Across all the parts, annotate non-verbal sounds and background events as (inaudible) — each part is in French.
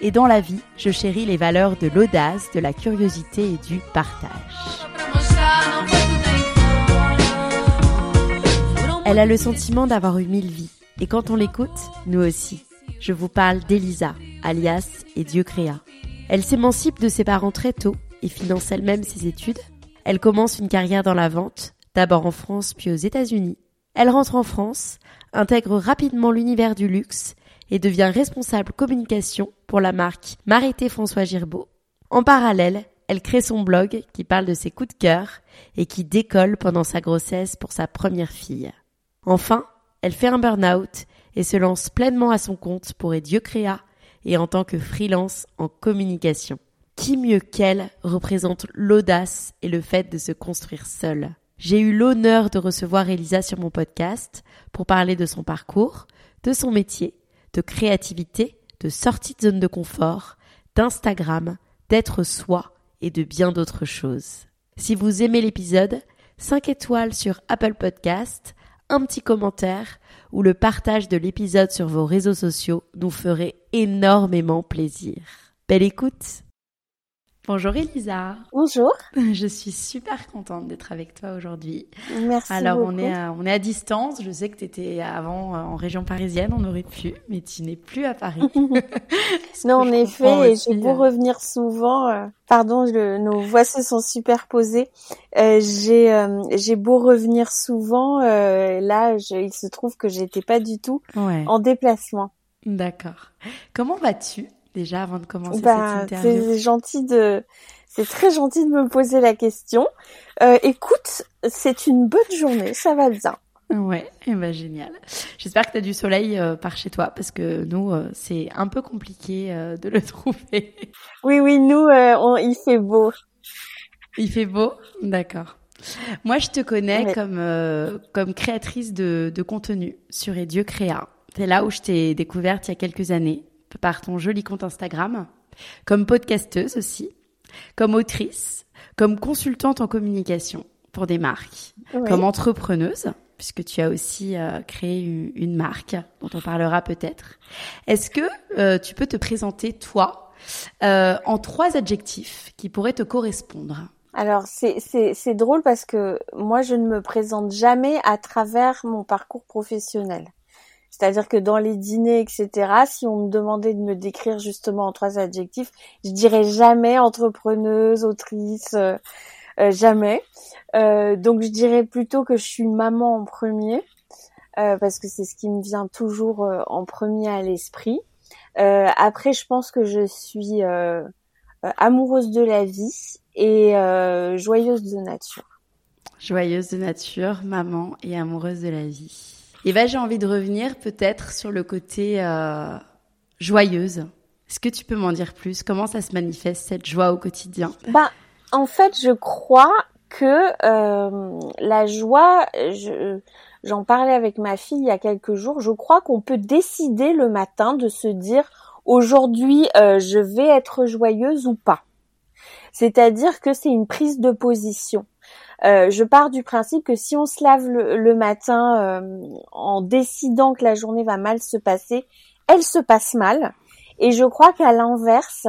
et dans la vie, je chéris les valeurs de l'audace, de la curiosité et du partage. Elle a le sentiment d'avoir eu mille vies. Et quand on l'écoute, nous aussi. Je vous parle d'Elisa, alias Et Dieu créa. Elle s'émancipe de ses parents très tôt et finance elle-même ses études. Elle commence une carrière dans la vente, d'abord en France puis aux États-Unis. Elle rentre en France, intègre rapidement l'univers du luxe et devient responsable communication pour la marque Marité François Girbeau. En parallèle, elle crée son blog qui parle de ses coups de cœur et qui décolle pendant sa grossesse pour sa première fille. Enfin, elle fait un burn-out et se lance pleinement à son compte pour Dieu créa et en tant que freelance en communication. Qui mieux qu'elle représente l'audace et le fait de se construire seule? J'ai eu l'honneur de recevoir Elisa sur mon podcast pour parler de son parcours, de son métier, de créativité, de sortie de zone de confort, d'Instagram, d'être soi et de bien d'autres choses. Si vous aimez l'épisode, 5 étoiles sur Apple Podcast, un petit commentaire ou le partage de l'épisode sur vos réseaux sociaux nous ferait énormément plaisir. Belle écoute Bonjour Elisa. Bonjour. (laughs) Je suis super contente d'être avec toi aujourd'hui. Merci Alors beaucoup. on est à, on est à distance. Je sais que tu étais avant euh, en région parisienne, on aurait pu, mais tu n'es plus à Paris. (laughs) non, en effet, et j'ai beau revenir souvent. euh, pardon, le- nos voix se sont superposées. Euh, j'ai euh, j'ai beau revenir souvent. euh, là, je- il se trouve que j'étais pas du tout Ouais. en déplacement. D'accord. Comment vas-tu? Déjà avant de commencer Bah, cette interview c'est gentil de, c'est très gentil de me poser la question. Euh, écoute, c'est une bonne journée, ça va bien. Ouais, eh ben génial. J'espère que tu as du soleil euh, par chez toi parce que nous, euh, c'est un peu compliqué de le (laughs) trouver. Oui, oui, nous, on, il fait beau. Il fait beau? D'accord. Moi, je te connais Ouais. comme, euh, comme créatrice de, de contenu sur Et Dieu créa. C'est là où je t'ai découverte il y a quelques années par ton joli compte Instagram, comme podcasteuse aussi, comme autrice, comme consultante en communication pour des marques, comme entrepreneuse, puisque tu as aussi euh, créé une, une marque dont on parlera peut-être. Est-ce que euh, tu peux te présenter toi euh, en trois adjectifs qui pourraient te correspondre? Alors c'est drôle parce que moi je ne me présente jamais à travers mon parcours professionnel. C'est-à-dire que dans les dîners, etc., si on me demandait de me décrire justement en trois adjectifs, je dirais jamais entrepreneuse, autrice, euh, euh, jamais. Euh, donc je dirais plutôt que je suis maman en premier, parce que c'est ce qui me vient toujours en premier à l'esprit. Après, je pense que je suis amoureuse de la vie et joyeuse de nature. Joyeuse de nature, maman et amoureuse de la vie. Et ben j'ai envie de revenir peut-être sur le côté euh, joyeuse. Est-ce que tu peux m'en dire plus? Comment ça se manifeste cette joie au quotidien? Bah, en fait, je crois que euh, la joie, je, j'en parlais avec ma fille il y a quelques jours, je crois qu'on peut décider le matin de se dire aujourd'hui euh, je vais être joyeuse ou pas. C'est-à-dire que c'est une prise de position. Euh, je pars du principe que si on se lave le, le matin euh, en décidant que la journée va mal se passer, elle se passe mal. Et je crois qu'à l'inverse,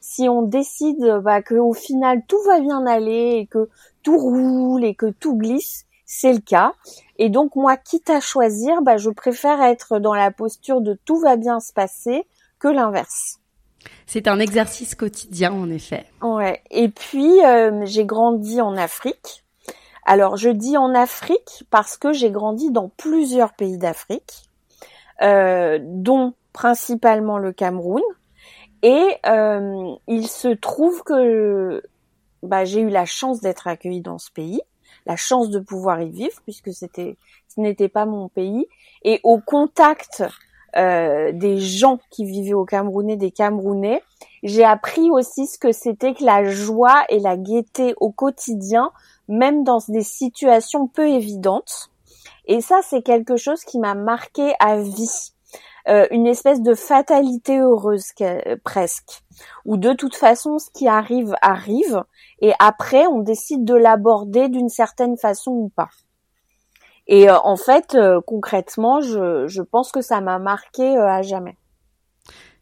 si on décide bah, que au final tout va bien aller et que tout roule et que tout glisse, c'est le cas. Et donc moi, quitte à choisir, bah, je préfère être dans la posture de tout va bien se passer que l'inverse. C'est un exercice quotidien, en effet. Ouais. Et puis, euh, j'ai grandi en Afrique. Alors, je dis en Afrique parce que j'ai grandi dans plusieurs pays d'Afrique, euh, dont principalement le Cameroun. Et euh, il se trouve que bah, j'ai eu la chance d'être accueillie dans ce pays, la chance de pouvoir y vivre puisque c'était ce n'était pas mon pays. Et au contact euh, des gens qui vivaient au Camerounais, des Camerounais, j'ai appris aussi ce que c'était que la joie et la gaieté au quotidien, même dans des situations peu évidentes. Et ça, c'est quelque chose qui m'a marqué à vie. Euh, une espèce de fatalité heureuse presque, où de toute façon ce qui arrive arrive, et après on décide de l'aborder d'une certaine façon ou pas. Et euh, en fait, euh, concrètement, je, je, pense que ça m'a marqué à jamais.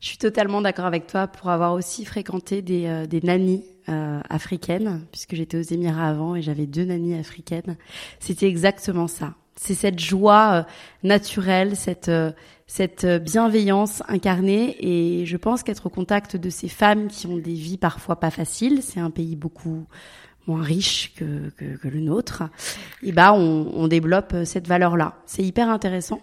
Je suis totalement d'accord avec toi pour avoir aussi fréquenté des, des nannies africaines, puisque j'étais aux Émirats avant et j'avais deux nannies africaines. C'était exactement ça. C'est cette joie naturelle, cette cette euh, bienveillance incarnée et je pense qu'être au contact de ces femmes qui ont des vies parfois pas faciles, c'est un pays beaucoup moins riche que, que, le nôtre, et bah on, on développe euh, cette valeur-là. C'est hyper intéressant.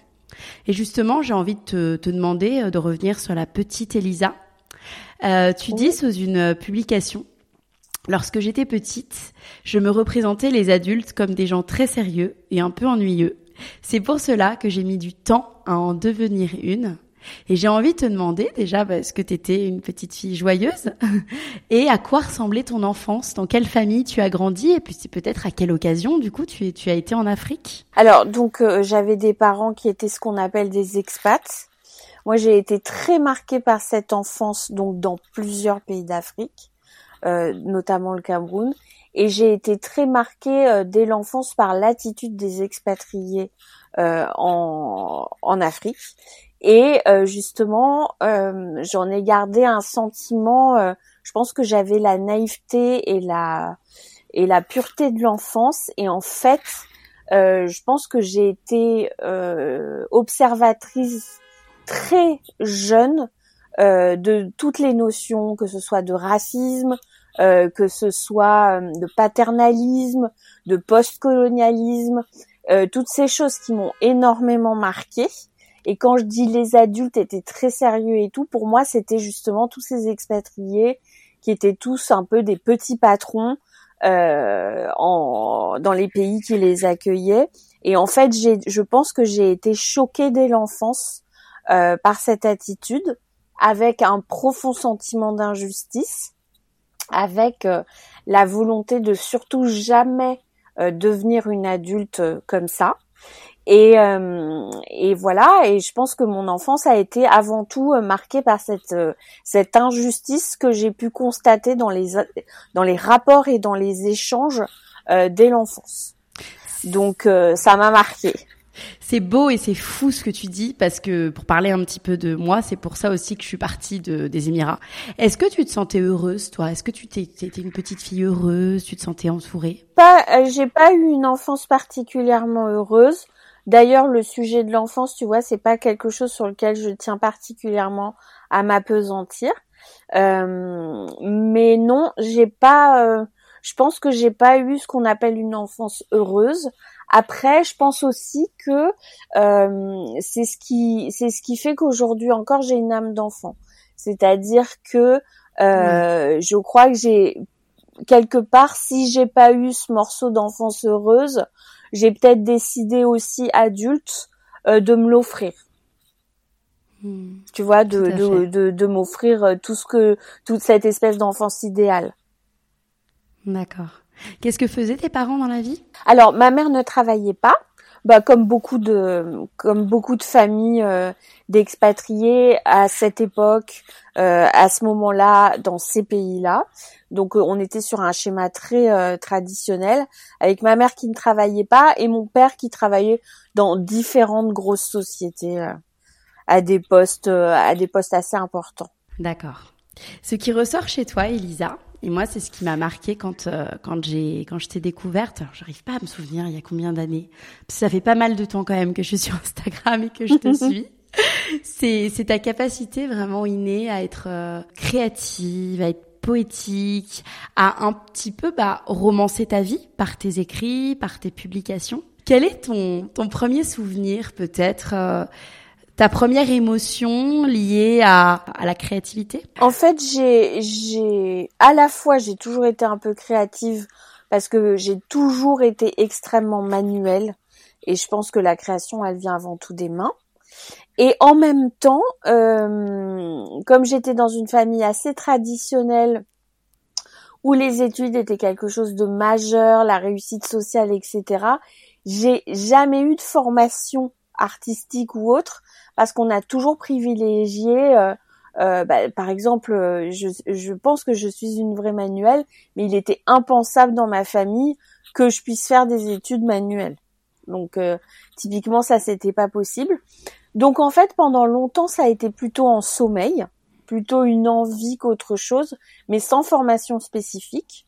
Et justement, j'ai envie de te, te, demander euh, de revenir sur la petite Elisa. Euh, tu dis sous une publication, lorsque j'étais petite, je me représentais les adultes comme des gens très sérieux et un peu ennuyeux. C'est pour cela que j'ai mis du temps à en devenir une. Et j'ai envie de te demander déjà, est-ce que tu étais une petite fille joyeuse (laughs) Et à quoi ressemblait ton enfance? Dans quelle famille tu as grandi? Et puis peut-être à quelle occasion, du coup, tu, as été en Afrique? Alors, donc, euh, j'avais des parents qui étaient ce qu'on appelle des expats. Moi, j'ai été très marquée par cette enfance, donc dans plusieurs pays d'Afrique, euh, notamment le Cameroun. Et j'ai été très marquée euh, dès l'enfance par l'attitude des expatriés en, Afrique. Et euh, justement, j'en ai gardé un sentiment. je pense que j'avais la naïveté et la et la pureté de l'enfance. Et en fait, je pense que j'ai été observatrice très jeune de toutes les notions, que ce soit de racisme, euh, que ce soit euh, de paternalisme, de postcolonialisme, euh, toutes ces choses qui m'ont énormément marqué. Et quand je dis les adultes étaient très sérieux et tout, pour moi c'était justement tous ces expatriés qui étaient tous un peu des petits patrons euh, en, dans les pays qui les accueillaient. Et en fait, je pense que j'ai été choquée dès l'enfance euh, par cette attitude, avec un profond sentiment d'injustice avec euh, la volonté de surtout jamais euh, devenir une adulte euh, comme ça. Et, et voilà, et je pense que mon enfance a été avant tout marquée par cette cette injustice que j'ai pu constater dans les dans les rapports et dans les échanges dès l'enfance. Donc ça m'a marqué. C'est beau et c'est fou ce que tu dis parce que pour parler un petit peu de moi, c'est pour ça aussi que je suis partie de, des Émirats. Est-ce que tu te sentais heureuse, toi? Est-ce que tu étais une petite fille heureuse? Tu te sentais entourée? Pas, euh, j'ai pas eu une enfance particulièrement heureuse. D'ailleurs, le sujet de l'enfance, tu vois, c'est pas quelque chose sur lequel je tiens particulièrement à m'apesantir. Euh, mais non, j'ai pas. Euh, je pense que j'ai pas eu ce qu'on appelle une enfance heureuse. Après, je pense aussi que euh, c'est ce qui c'est ce qui fait qu'aujourd'hui encore j'ai une âme d'enfant. C'est-à-dire que euh, je crois que j'ai quelque part si j'ai pas eu ce morceau d'enfance heureuse, j'ai peut-être décidé aussi adulte euh, de me l'offrir. Hmm. Tu vois, de de, de, de m'offrir tout ce que toute cette espèce d'enfance idéale. D'accord. Qu'est-ce que faisaient tes parents dans la vie? Alors, ma mère ne travaillait pas. Bah, comme beaucoup de comme beaucoup de familles euh, d'expatriés à cette époque, euh, à ce moment-là, dans ces pays-là. Donc, euh, on était sur un schéma très traditionnel, avec ma mère qui ne travaillait pas et mon père qui travaillait dans différentes grosses sociétés à des postes à des postes assez importants. D'accord. Ce qui ressort chez toi, Elisa, et moi, c'est ce qui m'a marqué quand euh, quand j'ai quand je t'ai découverte. J'arrive pas à me souvenir il y a combien d'années. Ça fait pas mal de temps quand même que je suis sur Instagram et que je te (laughs) suis. C'est c'est ta capacité vraiment innée à être euh, créative, à être poétique, à un petit peu bah, romancer ta vie par tes écrits, par tes publications. Quel est ton ton premier souvenir peut-être euh, ta première émotion liée à, à la créativité? En fait, j'ai, j'ai, à la fois, j'ai toujours été un peu créative parce que j'ai toujours été extrêmement manuelle et je pense que la création, elle vient avant tout des mains. Et en même temps, euh, comme j'étais dans une famille assez traditionnelle où les études étaient quelque chose de majeur, la réussite sociale, etc., j'ai jamais eu de formation artistique ou autre parce qu'on a toujours privilégié euh, euh, bah, par exemple, euh, je, je, pense que je suis une vraie manuelle, mais il était impensable dans ma famille que je puisse faire des études manuelles. Donc typiquement ça c'était pas possible. Donc en fait pendant longtemps ça a été plutôt en sommeil, plutôt une envie qu'autre chose, mais sans formation spécifique.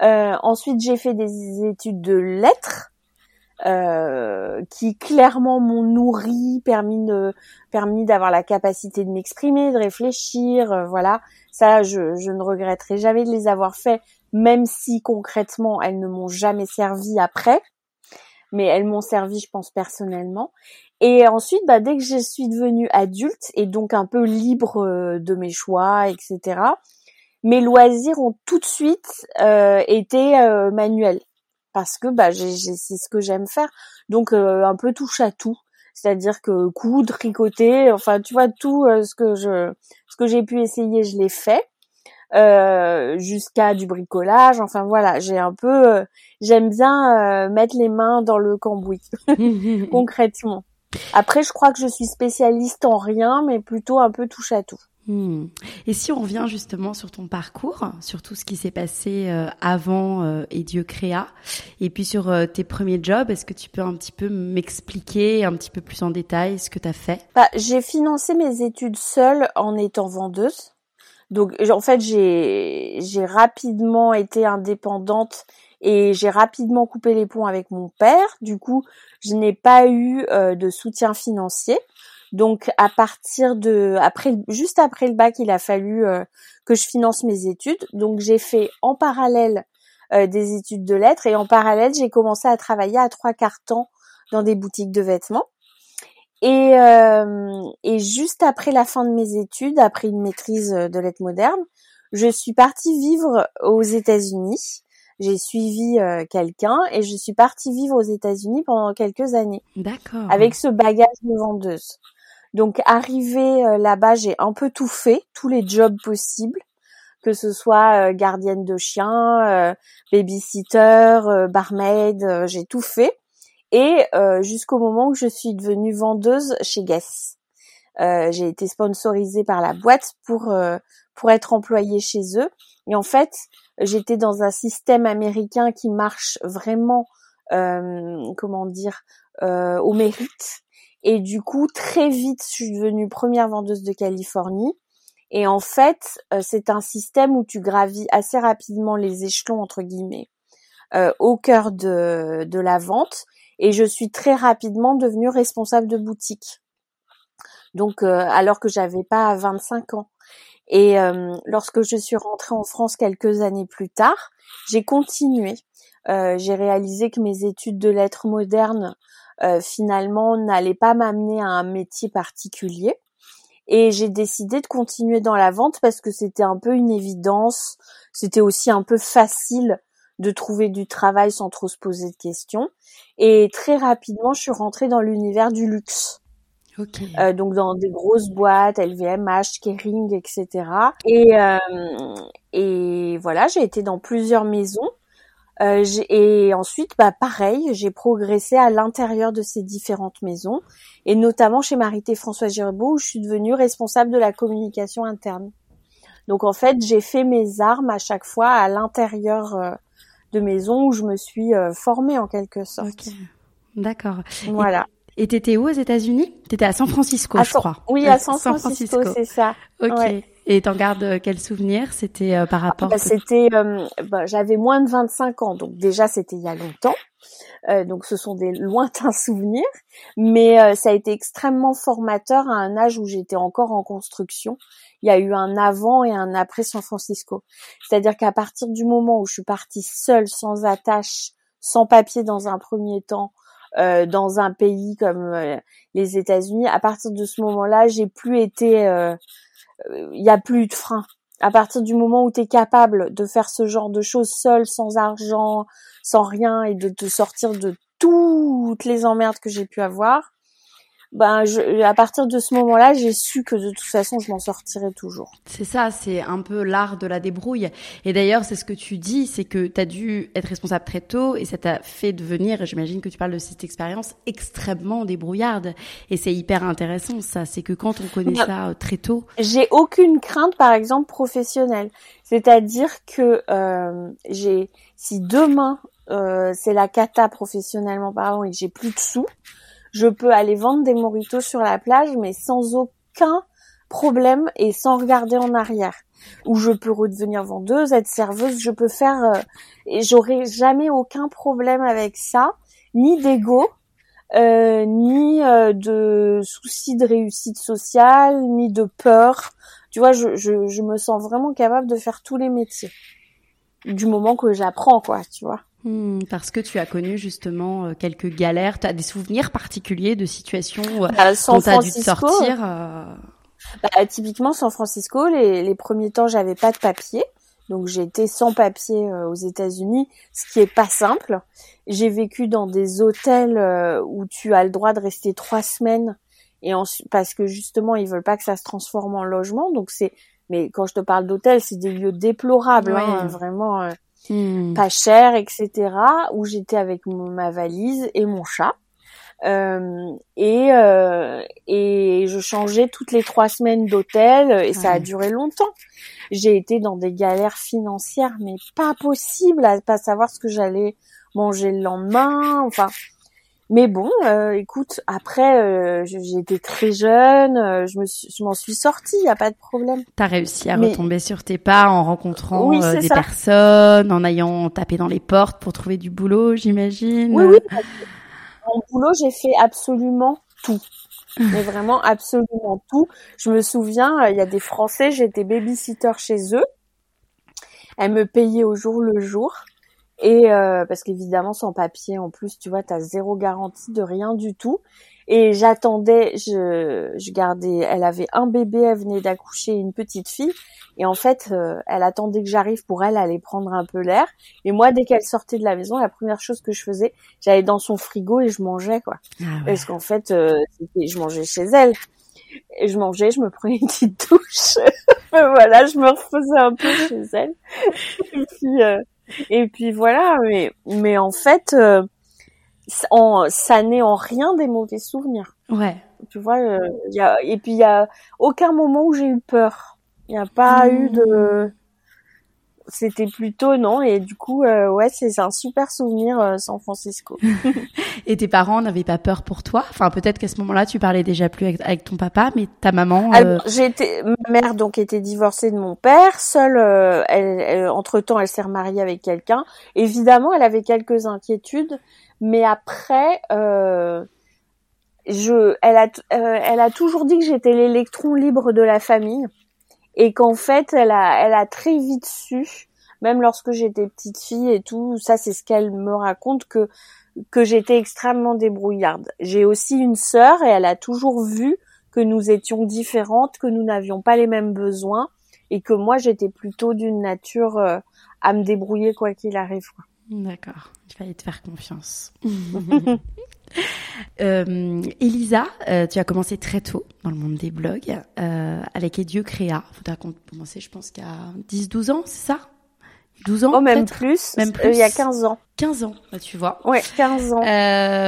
ensuite j'ai fait des études de lettres euh, qui clairement m'ont nourri, permis de, permis d'avoir la capacité de m'exprimer, de réfléchir, euh, voilà. Ça, je, je ne regretterai jamais de les avoir fait, même si concrètement elles ne m'ont jamais servi après, mais elles m'ont servi, je pense personnellement. Et ensuite, bah, dès que je suis devenue adulte et donc un peu libre euh, de mes choix, etc. Mes loisirs ont tout de suite été manuels parce que bah c'est ce que j'aime faire. Donc euh, un peu touche à tout, c'est-à-dire que coudre, tricoter, enfin tu vois tout euh, ce que je ce que j'ai pu essayer, je l'ai fait. Euh, jusqu'à du bricolage, enfin voilà, j'ai un peu j'aime bien mettre les mains dans le cambouis (laughs) concrètement. Après je crois que je suis spécialiste en rien mais plutôt un peu touche à tout. Hmm. Et si on revient justement sur ton parcours, sur tout ce qui s'est passé euh, avant euh, et Dieu créa, et puis sur euh, tes premiers jobs, est-ce que tu peux un petit peu m'expliquer un petit peu plus en détail ce que tu as fait? Bah, J'ai financé mes études seule en étant vendeuse. Donc en fait j'ai j'ai rapidement été indépendante et j'ai rapidement coupé les ponts avec mon père. Du coup, je n'ai pas eu de soutien financier. Donc à partir de après juste après le bac, il a fallu euh, que je finance mes études. Donc j'ai fait en parallèle euh, des études de lettres et en parallèle, j'ai commencé à travailler à trois quarts temps dans des boutiques de vêtements. Et, euh, et juste après la fin de mes études, après une maîtrise de lettres modernes, je suis partie vivre aux États-Unis. J'ai suivi quelqu'un et je suis partie vivre aux États-Unis pendant quelques années. D'accord. Avec ce bagage de vendeuse. Donc arrivé euh, là-bas, j'ai un peu tout fait, tous les jobs possibles, que ce soit euh, gardienne de chien, euh, babysitter, barmaid, j'ai tout fait. Et jusqu'au moment où je suis devenue vendeuse chez Guess. j'ai été sponsorisée par la boîte pour pour être employée chez eux. Et en fait, j'étais dans un système américain qui marche vraiment, comment dire, au mérite. Et du coup, très vite, je suis devenue première vendeuse de Californie. Et en fait, euh, c'est un système où tu gravis assez rapidement les échelons, entre guillemets, euh, au cœur de, de la vente. Et je suis très rapidement devenue responsable de boutique. Donc, euh, alors que j'avais pas 25 ans. Et lorsque je suis rentrée en France quelques années plus tard, j'ai continué. j'ai réalisé que mes études de lettres modernes euh, finalement n'allait pas m'amener à un métier particulier. Et j'ai décidé de continuer dans la vente parce que c'était un peu une évidence. C'était aussi un peu facile de trouver du travail sans trop se poser de questions. Et très rapidement, je suis rentrée dans l'univers du luxe. Okay. Euh, donc dans des grosses boîtes, LVMH, Kering, etc. Et, euh, et voilà, j'ai été dans plusieurs maisons. Euh, et ensuite, bah pareil, j'ai progressé à l'intérieur de ces différentes maisons, et notamment chez Marité François Girebeau, où je suis devenue responsable de la communication interne. Donc en fait, j'ai fait mes armes à chaque fois à l'intérieur euh, de maisons où je me suis euh, formée en quelque sorte. D'accord. Voilà. Et t'étais où aux États-Unis? T'étais à San Francisco, je crois. Oui, à San, Francisco, c'est ça. Ok. Et t'en gardes quel souvenir? C'était par ah, rapport bah, C'était, bah, j'avais moins de 25 ans, donc déjà c'était il y a longtemps. Euh, donc ce sont des lointains (laughs) souvenirs, mais euh, ça a été extrêmement formateur à un âge où j'étais encore en construction. Il y a eu un avant et un après San Francisco. C'est-à-dire qu'à partir du moment où je suis partie seule, sans attache, sans papier dans un premier temps, euh, dans un pays comme les États-Unis, à partir de ce moment-là, j'ai plus été, il y a plus de frein. À partir du moment où tu es capable de faire ce genre de choses seul, sans argent, sans rien, et de te sortir de toutes les emmerdes que j'ai pu avoir, ben je, à partir de ce moment-là, j'ai su que de toute façon, je m'en sortirais toujours. C'est ça, c'est un peu l'art de la débrouille. Et d'ailleurs, c'est ce que tu dis, c'est que tu as dû être responsable très tôt et ça t'a fait devenir, j'imagine que tu parles de cette expérience, extrêmement débrouillarde. Et c'est hyper intéressant, ça. C'est que quand on connaît ça euh, très tôt... J'ai aucune crainte, par exemple, professionnelle. C'est-à-dire que euh, j'ai, si demain euh, c'est la cata professionnellement parlant et que j'ai plus de sous, je peux aller vendre des moritos sur la plage, mais sans aucun problème et sans regarder en arrière. Ou je peux redevenir vendeuse, être serveuse, je peux faire euh, et j'aurai jamais aucun problème avec ça, ni d'ego, euh, ni euh, de soucis de réussite sociale, ni de peur. Tu vois, je, je, je me sens vraiment capable de faire tous les métiers du moment que j'apprends, quoi, tu vois. Hmm, parce que tu as connu justement euh, quelques galères, tu as des souvenirs particuliers de situations euh, bah, dont tu as dû sortir euh... bah, Typiquement, San Francisco, les, les premiers temps, j'avais pas de papier. Donc j'ai été sans papier euh, aux États-Unis, ce qui est pas simple. J'ai vécu dans des hôtels où tu as le droit de rester trois semaines et parce que justement ils veulent pas que ça se transforme en logement. Donc c'est, mais quand je te parle d'hôtels, c'est des lieux déplorables, hein, vraiment Hmm. pas cher, etc. Où j'étais avec ma valise et mon chat. Euh, et euh, et je changeais toutes les trois semaines d'hôtel et ça a duré longtemps. J'ai été dans des galères financières mais pas possible à pas savoir ce que j'allais manger le lendemain. Enfin, mais bon, euh, écoute, après, euh, j'étais très jeune, euh, je me je m'en suis sortie, il y a pas de problème. T'as réussi à retomber sur tes pas en rencontrant des personnes, en ayant tapé dans les portes pour trouver du boulot, j'imagine. Oui, oui. En boulot, j'ai fait absolument tout. (laughs) Mais vraiment absolument tout. Je me souviens, il y a des Français, j'étais babysitter chez eux. Elles me payaient au jour le jour. Et euh, parce qu'évidemment, sans papier, en plus, tu vois, tu as zéro garantie de rien du tout. Et j'attendais, je, je gardais, elle avait un bébé, elle venait d'accoucher une petite fille. Et en fait, euh, elle attendait que j'arrive pour elle aller prendre un peu l'air. Et moi, dès qu'elle sortait de la maison, la première chose que je faisais, j'allais dans son frigo et je mangeais, quoi. Ah parce qu'en fait, euh, je mangeais chez elle. Et je mangeais, je me prenais une petite douche. (laughs) voilà, je me refaisais un peu chez elle. et puis, euh, et puis voilà, mais, mais en fait, euh, ça n'est en rien des mauvais souvenirs. Ouais. Tu vois, euh, y a, et puis il y a aucun moment où j'ai eu peur. Il n'y a pas eu de mmh c'était plutôt non et du coup euh, ouais c'est un super souvenir euh, San Francisco. (laughs) et tes parents n'avaient pas peur pour toi? Enfin peut-être qu'à ce moment-là tu parlais déjà plus avec, ton papa, mais ta maman. Euh... J'ai été ma mère donc était divorcée de mon père, seule. Euh, elle, entre temps elle s'est remariée avec quelqu'un. Évidemment elle avait quelques inquiétudes, mais après. je, elle a, elle a toujours dit que j'étais l'électron libre de la famille et qu'en fait elle a elle a très vite su même lorsque j'étais petite fille et tout ça c'est ce qu'elle me raconte que que j'étais extrêmement débrouillarde. J'ai aussi une sœur et elle a toujours vu que nous étions différentes, que nous n'avions pas les mêmes besoins et que moi j'étais plutôt d'une nature euh, à me débrouiller quoi qu'il arrive. D'accord, il fallait te faire confiance. (laughs) (laughs) (laughs) Euh, Elisa, euh, tu as commencé très tôt dans le monde des blogs euh, avec Et Dieu créa. Faudra commencer, je pense, qu'à 10-12 ans, c'est ça? 12 ans Oh, même plus. Même plus. il y a 15 ans. 15 ans, bah, tu vois. Ouais, 15 ans.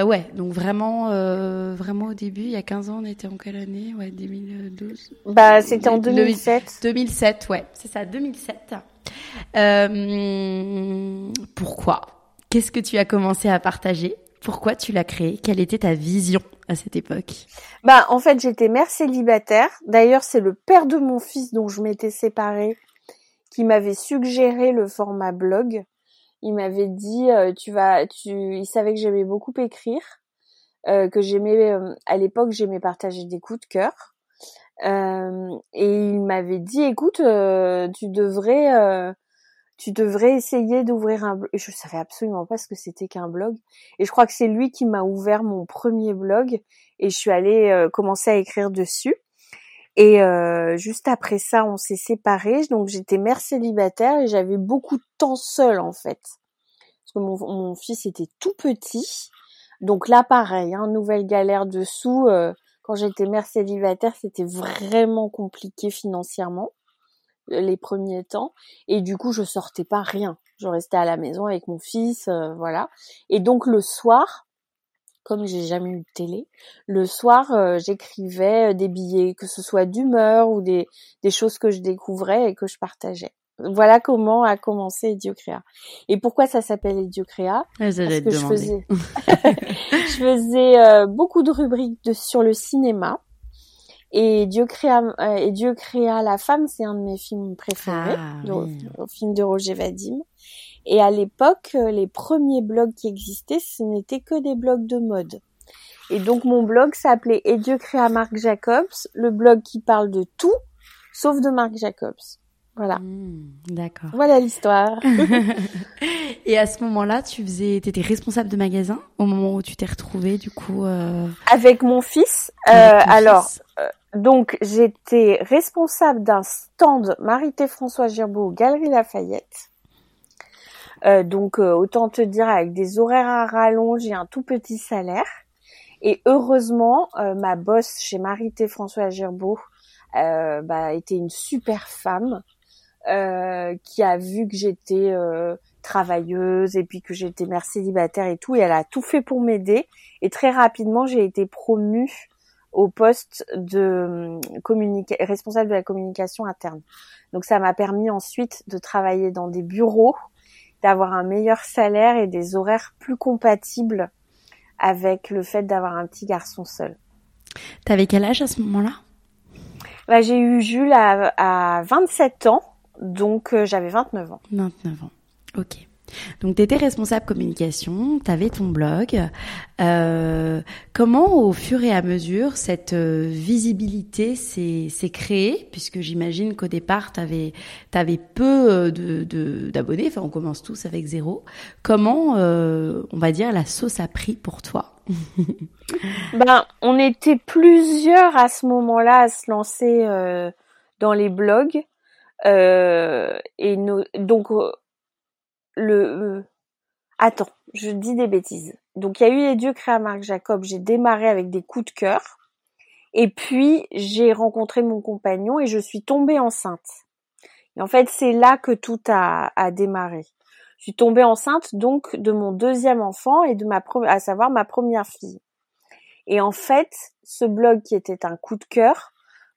ouais, donc vraiment, vraiment au début, il y a 15 ans, on était en quelle année? Ouais, 2012. Bah, c'était en 2007. 2007, ouais, c'est ça, 2007. pourquoi? Qu'est-ce que tu as commencé à partager? Pourquoi tu l'as créé Quelle était ta vision à cette époque? Bah, en fait, j'étais mère célibataire. D'ailleurs, c'est le père de mon fils dont je m'étais séparée qui m'avait suggéré le format blog. Il m'avait dit, euh, tu vas, tu, il savait que j'aimais beaucoup écrire, euh, que j'aimais, euh, à l'époque, j'aimais partager des coups de cœur. et il m'avait dit, écoute, tu devrais tu devrais essayer d'ouvrir un blog. Je savais absolument pas ce que c'était qu'un blog. Et je crois que c'est lui qui m'a ouvert mon premier blog et je suis allée euh, commencer à écrire dessus. Et euh, juste après ça, on s'est séparés. Donc j'étais mère célibataire et j'avais beaucoup de temps seul en fait. Parce que mon, mon fils était tout petit. Donc là, pareil, hein, nouvelle galère dessous. Euh, quand j'étais mère célibataire, c'était vraiment compliqué financièrement les premiers temps. Et du coup je sortais pas rien. Je restais à la maison avec mon fils euh, voilà. Et donc le soir comme j'ai jamais eu de télé le soir euh, j'écrivais euh, des billets que ce soit d'humeur ou des, des choses que je découvrais et que je partageais. Voilà comment a commencé Idiocréa. Et pourquoi ça s'appelle Idiocréa? Ah, Parce que je faisais, (laughs) (laughs) je faisais beaucoup de rubriques de, sur le cinéma. Et Dieu créa euh, et Dieu créa la femme, c'est un de mes films préférés, ah, le, film de Roger Vadim. Et à l'époque, euh, les premiers blogs qui existaient, ce n'étaient que des blogs de mode. Et donc mon blog s'appelait Et Dieu créa Marc Jacobs, le blog qui parle de tout, sauf de Marc Jacobs. Voilà. Hmm, d'accord. Voilà l'histoire. (laughs) (laughs) et à ce moment-là, tu faisais, étais responsable de magasin au moment où tu t'es retrouvée, du coup. Euh... Avec mon fils. Euh, alors, euh, donc j'étais responsable d'un stand Marité François Gerbeau, Galerie Lafayette. Euh, donc euh, autant te dire avec des horaires à rallonge et un tout petit salaire. Et heureusement, ma boss chez Marité François Gerbeau bah, était une super femme euh, qui a vu que j'étais euh, travailleuse et puis que j'étais mère célibataire et tout, et elle a tout fait pour m'aider. Et très rapidement, j'ai été promue au poste de hum, responsable de la communication interne. Donc ça m'a permis ensuite de travailler dans des bureaux, d'avoir un meilleur salaire et des horaires plus compatibles avec le fait d'avoir un petit garçon seul. T'avais quel âge à ce moment-là? Bah, J'ai eu Jules à, à 27 ans donc euh, j'avais 29 ans. 29 ans. Ok. Donc tu étais responsable communication, tu avais ton blog. Euh, comment au fur et à mesure cette euh, visibilité s'est créée? Puisque j'imagine qu'au départ tu avais, peu d'abonnés, de, enfin on commence tous avec zéro. Comment, on va dire, la sauce a pris pour toi? (laughs) Ben, on était plusieurs à ce moment-là à se lancer dans les blogs. Euh, et donc euh, le attends, je dis des bêtises. Donc il y a eu les dieux créés à Marc Jacob. J'ai démarré avec des coups de cœur. Et puis j'ai rencontré mon compagnon et je suis tombée enceinte. Et en fait, c'est là que tout a, a démarré. Je suis tombée enceinte donc de mon deuxième enfant et de ma à savoir ma première fille. Et en fait, ce blog qui était un coup de cœur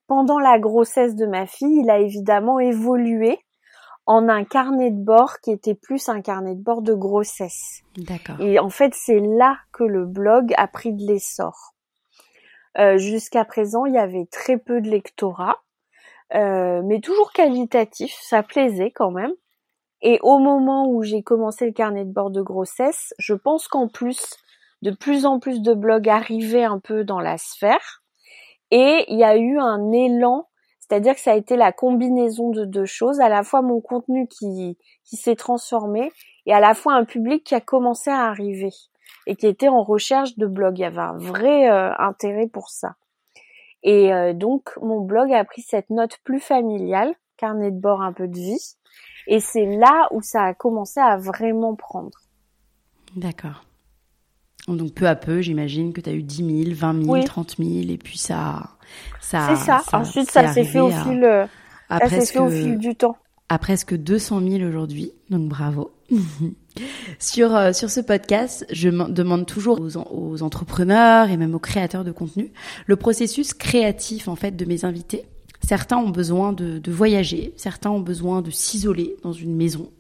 pendant la grossesse de ma fille, il a évidemment évolué en un carnet de bord qui était plus un carnet de bord de grossesse. D'accord. Et en fait, c'est là que le blog a pris de l'essor. Euh, jusqu'à présent, il y avait très peu de lectorat, euh, mais toujours qualitatif, ça plaisait quand même. Et au moment où j'ai commencé le carnet de bord de grossesse, je pense qu'en plus, de plus en plus de blogs arrivaient un peu dans la sphère. Et il y a eu un élan, c'est-à-dire que ça a été la combinaison de deux choses, à la fois mon contenu qui, s'est transformé et à la fois un public qui a commencé à arriver et qui était en recherche de blog. Il y avait un vrai euh, intérêt pour ça. Et euh, donc mon blog a pris cette note plus familiale, carnet de bord un peu de vie, et c'est là où ça a commencé à vraiment prendre. D'accord. Donc peu à peu, j'imagine que tu as eu 10 000, 20 000, 30 000, et puis ça... ça C'est ça. Ensuite, ça s'est fait, au fil, euh, fait au fil du temps. À presque 200 000 aujourd'hui, donc bravo. (laughs) sur, euh, sur ce podcast, je demande toujours aux, aux, entrepreneurs et même aux créateurs de contenu le processus créatif en fait de mes invités Certains ont besoin de, de voyager, certains ont besoin de s'isoler dans une maison,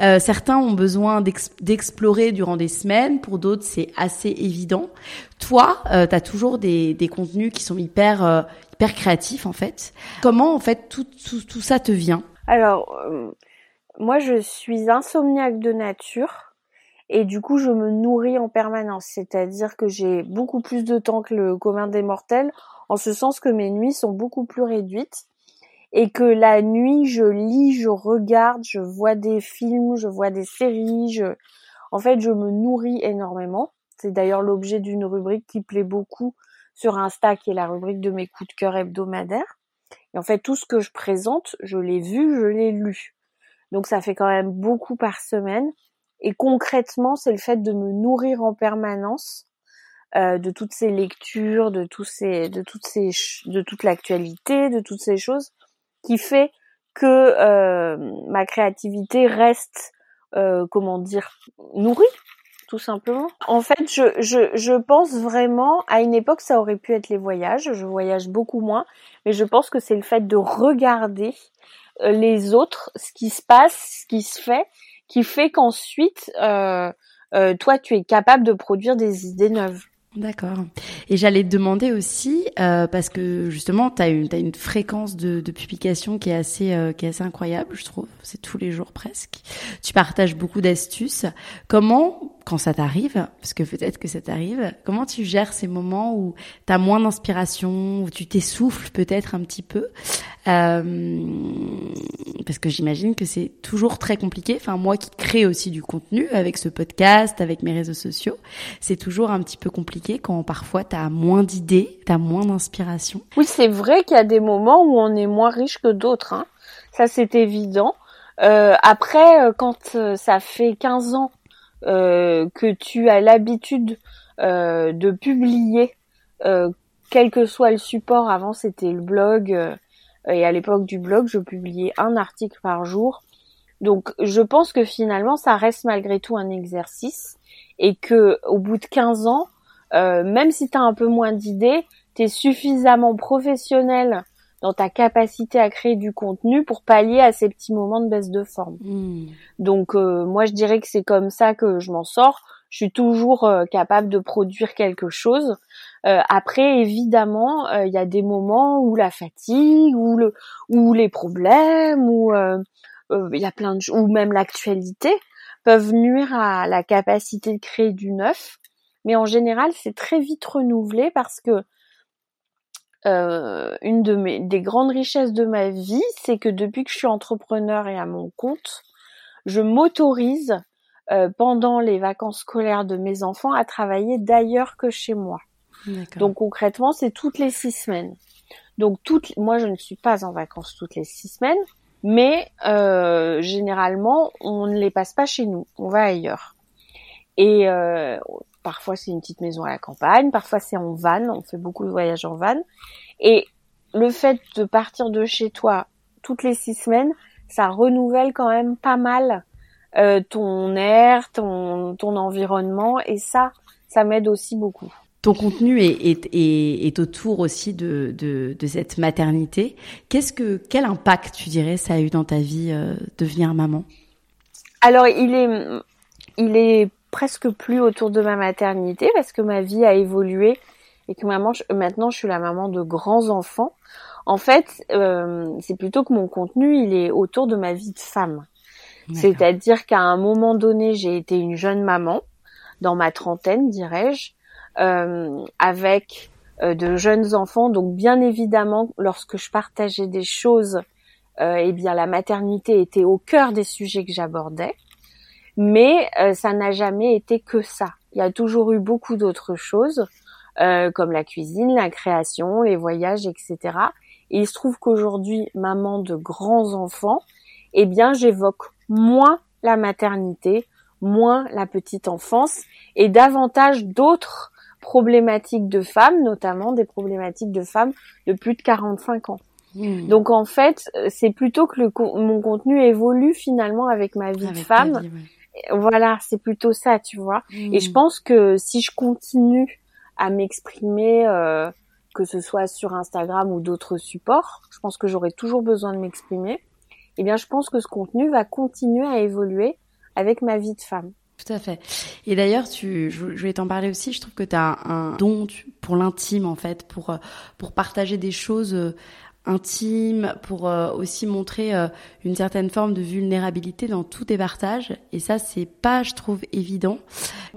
euh, certains ont besoin d'explorer durant des semaines, pour d'autres c'est assez évident. Toi, euh, tu as toujours des, des, contenus qui sont hyper, euh, hyper créatifs en fait. Comment en fait tout, tout, tout ça te vient? Alors, euh, moi je suis insomniaque de nature et du coup je me nourris en permanence, c'est-à-dire que j'ai beaucoup plus de temps que le commun des mortels, en ce sens que mes nuits sont beaucoup plus réduites et que la nuit je lis, je regarde, je vois des films, je vois des séries, je... en fait je me nourris énormément. C'est d'ailleurs l'objet d'une rubrique qui plaît beaucoup sur Insta, qui est la rubrique de mes coups de cœur hebdomadaires. Et en fait, tout ce que je présente, je l'ai vu, je l'ai lu. Donc ça fait quand même beaucoup par semaine. Et concrètement, c'est le fait de me nourrir en permanence euh, de toutes ces lectures, de tous ces, de toutes ces, de toute l'actualité, de toutes ces choses, qui fait que euh, ma créativité reste, euh, comment dire, nourrie, tout simplement. En fait, je, je, pense vraiment, à une époque, ça aurait pu être les voyages. Je voyage beaucoup moins, mais je pense que c'est le fait de regarder les autres, ce qui se passe, ce qui se fait, qui fait qu'ensuite, euh, euh, toi, tu es capable de produire des idées neuves. D'accord. Et j'allais te demander aussi, euh, parce que justement, tu as une, as une fréquence de, de, publication qui est, assez, euh, qui est assez incroyable, je trouve. C'est tous les jours presque. Tu partages beaucoup d'astuces. Comment, quand ça t'arrive, parce que peut-être que ça t'arrive, comment tu gères ces moments où tu as moins d'inspiration, où tu t'essouffles peut-être un petit peu euh, Parce que j'imagine que c'est toujours très compliqué. Enfin, moi qui crée aussi du contenu avec ce podcast, avec mes réseaux sociaux, c'est toujours un petit peu compliqué quand parfois tu as moins d'idées, tu as moins d'inspiration. Oui, c'est vrai qu'il y a des moments où on est moins riche que d'autres. Hein. Ça, c'est évident. Euh, après, euh, quand euh, ça fait 15 ans que tu as l'habitude de publier, quel que soit le support. Avant, c'était le blog, et à l'époque du blog, je publiais un article par jour. Donc, je pense que finalement, ça reste malgré tout un exercice, et que au bout de 15 ans, même si tu as un peu moins d'idées, tu es suffisamment professionnel dans ta capacité à créer du contenu pour pallier à ces petits moments de baisse de forme. Hmm. Donc euh, moi je dirais que c'est comme ça que je m'en sors. Je suis toujours euh, capable de produire quelque chose. Euh, après évidemment il y a des moments où la fatigue, ou le, ou les problèmes, ou il y a plein de ou même l'actualité peuvent nuire à la capacité de créer du neuf. Mais en général c'est très vite renouvelé parce que euh, une de mes des grandes richesses de ma vie, c'est que depuis que je suis entrepreneur et à mon compte, je m'autorise euh, pendant les vacances scolaires de mes enfants à travailler d'ailleurs que chez moi. Donc concrètement, c'est toutes les six semaines. Donc toutes, moi je ne suis pas en vacances toutes les six semaines, mais euh, généralement on ne les passe pas chez nous, on va ailleurs. Et euh, Parfois c'est une petite maison à la campagne, parfois c'est en van, on fait beaucoup de voyages en van. Et le fait de partir de chez toi toutes les six semaines, ça renouvelle quand même pas mal euh, ton air, ton, ton environnement, et ça, ça m'aide aussi beaucoup. Ton contenu est, est, est, est autour aussi de, de, de cette maternité. Qu'est-ce que quel impact tu dirais ça a eu dans ta vie euh, devenir maman? Alors il est il est presque plus autour de ma maternité parce que ma vie a évolué et que maman, maintenant je suis la maman de grands enfants. En fait, euh, c'est plutôt que mon contenu, il est autour de ma vie de femme. C'est-à-dire qu'à un moment donné, j'ai été une jeune maman, dans ma trentaine, dirais-je, euh, avec euh, de jeunes enfants. Donc bien évidemment, lorsque je partageais des choses, eh bien la maternité était au cœur des sujets que j'abordais mais euh, ça n'a jamais été que ça. Il y a toujours eu beaucoup d'autres choses, euh, comme la cuisine, la création, les voyages, etc. Et il se trouve qu'aujourd'hui, maman de grands enfants, eh bien, j'évoque moins la maternité, moins la petite enfance, et davantage d'autres problématiques de femmes, notamment des problématiques de femmes de plus de 45 ans. Hmm. Donc en fait, c'est plutôt que le, mon contenu évolue finalement avec ma vie de femme. Voilà, c'est plutôt ça, tu vois. Et je hmm. pense que si je continue à m'exprimer, euh, que ce soit sur Instagram ou d'autres supports, je pense que j'aurai toujours besoin de m'exprimer. Eh bien, je pense que ce contenu va continuer à évoluer avec ma vie de femme. Tout à fait. Et d'ailleurs, tu, je, vais t'en parler aussi. Je trouve que tu as un don pour l'intime, en fait, pour, euh, pour partager des choses euh, intime, pour euh, aussi montrer euh, une certaine forme de vulnérabilité dans tous tes partages. Et ça, c'est pas, je trouve, évident.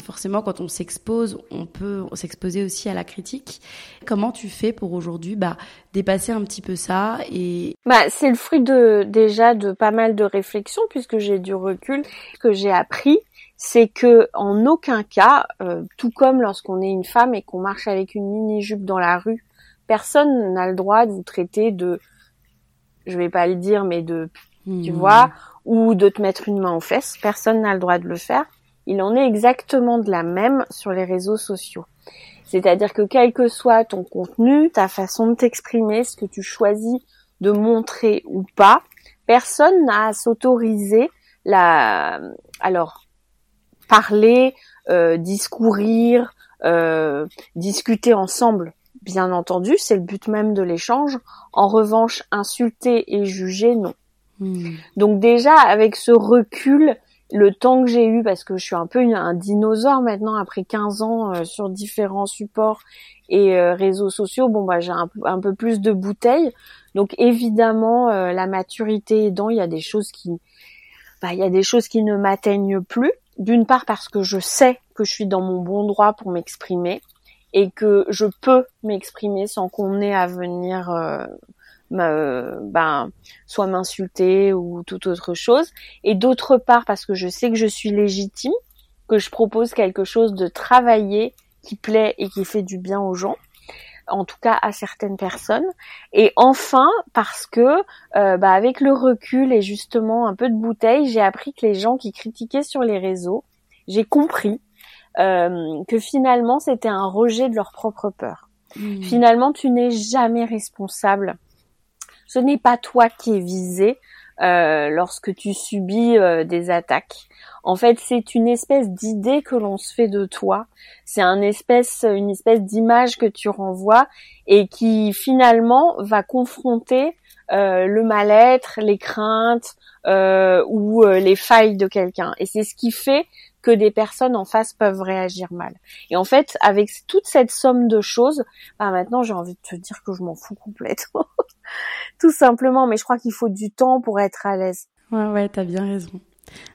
Forcément, quand on s'expose, on peut s'exposer aussi à la critique. Comment tu fais pour aujourd'hui, bah, dépasser un petit peu ça et bah, c'est le fruit de déjà de pas mal de réflexions puisque j'ai du recul, que j'ai appris c'est que en aucun cas, euh, tout comme lorsqu'on est une femme et qu'on marche avec une mini jupe dans la rue, personne n'a le droit de vous traiter de, je vais pas le dire, mais de, tu hmm. vois, ou de te mettre une main aux fesses. Personne n'a le droit de le faire. Il en est exactement de la même sur les réseaux sociaux. C'est-à-dire que quel que soit ton contenu, ta façon de t'exprimer, ce que tu choisis de montrer ou pas, personne n'a à s'autoriser la, alors, parler, euh, discourir, euh, discuter ensemble bien entendu, c'est le but même de l'échange. En revanche, insulter et juger, non. Hmm. Donc déjà, avec ce recul, le temps que j'ai eu, parce que je suis un peu un dinosaure maintenant, après 15 ans euh, sur différents supports et euh, réseaux sociaux, bon bah j'ai un, peu plus de bouteilles. Donc évidemment, euh, la maturité aidant, il y a des choses qui, bah, il y a des choses qui ne m'atteignent plus. D'une part parce que je sais que je suis dans mon bon droit pour m'exprimer et que je peux m'exprimer sans qu'on ait à venir euh, me, ben, soit m'insulter ou toute autre chose. Et d'autre part, parce que je sais que je suis légitime, que je propose quelque chose de travailler, qui plaît et qui fait du bien aux gens en tout cas à certaines personnes. Et enfin, parce que euh, bah, avec le recul et justement un peu de bouteille, j'ai appris que les gens qui critiquaient sur les réseaux, j'ai compris euh, que finalement c'était un rejet de leur propre peur. Hmm. Finalement, tu n'es jamais responsable. Ce n'est pas toi qui es visé euh, lorsque tu subis euh, des attaques. En fait, c'est une espèce d'idée que l'on se fait de toi. C'est un espèce, une espèce d'image que tu renvoies et qui finalement va confronter euh, le mal-être, les craintes ou les failles de quelqu'un. Et c'est ce qui fait que des personnes en face peuvent réagir mal. Et en fait, avec toute cette somme de choses, bah maintenant j'ai envie de te dire que je m'en fous complètement. (laughs) Tout simplement, mais je crois qu'il faut du temps pour être à l'aise. Ouais, ouais, t'as bien raison.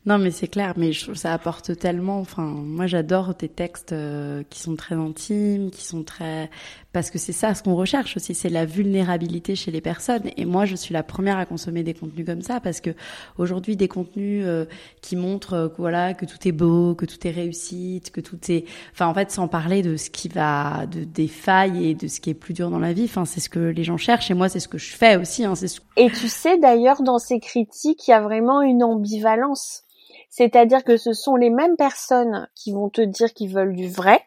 Non, mais c'est clair, mais je ça apporte tellement. Enfin, moi, j'adore tes textes euh, qui sont très intimes, qui sont très parce que c'est ça ce qu'on recherche aussi, c'est la vulnérabilité chez les personnes. Et moi, je suis la première à consommer des contenus comme ça parce que aujourd'hui, des contenus euh, qui montrent euh, voilà que tout est beau, que tout est réussite, que tout est, enfin, en fait, sans parler de ce qui va, de des failles et de ce qui est plus dur dans la vie. Enfin, c'est ce que les gens cherchent et moi, c'est ce que je fais aussi. Hein, ce... Et tu sais d'ailleurs, dans ces critiques, il y a vraiment une ambivalence. C'est-à-dire que ce sont les mêmes personnes qui vont te dire qu'ils veulent du vrai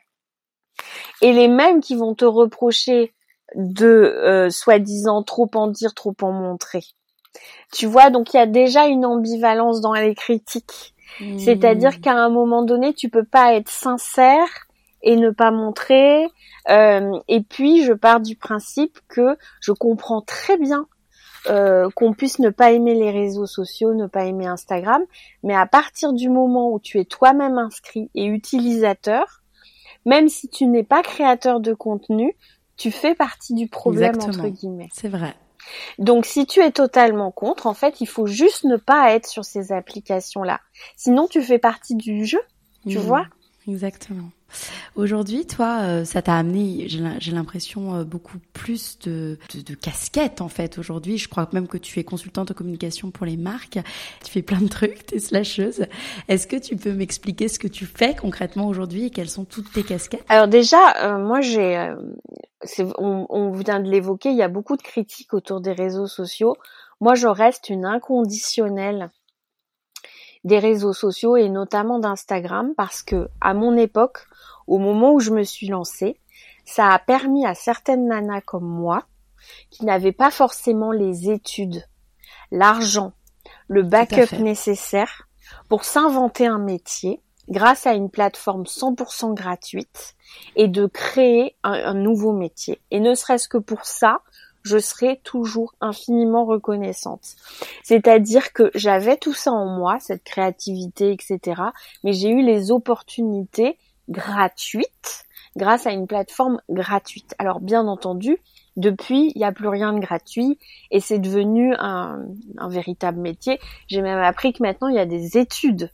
et les mêmes qui vont te reprocher de euh, soi-disant trop en dire, trop en montrer. Tu vois, donc il y a déjà une ambivalence dans les critiques. Mmh. C'est-à-dire qu'à un moment donné, tu peux pas être sincère et ne pas montrer. Euh, et puis, je pars du principe que je comprends très bien euh, qu'on puisse ne pas aimer les réseaux sociaux, ne pas aimer Instagram, mais à partir du moment où tu es toi-même inscrit et utilisateur, même si tu n'es pas créateur de contenu, tu fais partie du problème entre guillemets. C'est vrai. Donc si tu es totalement contre, en fait, il faut juste ne pas être sur ces applications-là. Sinon, tu fais partie du jeu, tu mmh. vois? Exactement. Aujourd'hui, toi, euh, ça t'a amené, j'ai l'impression, euh, beaucoup plus de, casquettes en fait. Aujourd'hui, je crois même que tu es consultante en communication pour les marques. Tu fais plein de trucs, t'es slasheuse. Est-ce que tu peux m'expliquer ce que tu fais concrètement aujourd'hui et quelles sont toutes tes casquettes? Alors déjà, euh, moi j'ai, on, on vient de l'évoquer, il y a beaucoup de critiques autour des réseaux sociaux. Moi, je reste une inconditionnelle des réseaux sociaux et notamment d'Instagram parce que à mon époque, au moment où je me suis lancée, ça a permis à certaines nanas comme moi, qui n'avaient pas forcément les études, l'argent, le backup nécessaire pour s'inventer un métier grâce à une plateforme 100% gratuite et de créer un, nouveau métier. Et ne serait-ce que pour ça, je serai toujours infiniment reconnaissante. C'est-à-dire que j'avais tout ça en moi, cette créativité, etc. Mais j'ai eu les opportunités gratuites grâce à une plateforme gratuite. Alors bien entendu, depuis, il n'y a plus rien de gratuit et c'est devenu un, un véritable métier. J'ai même appris que maintenant, il y a des études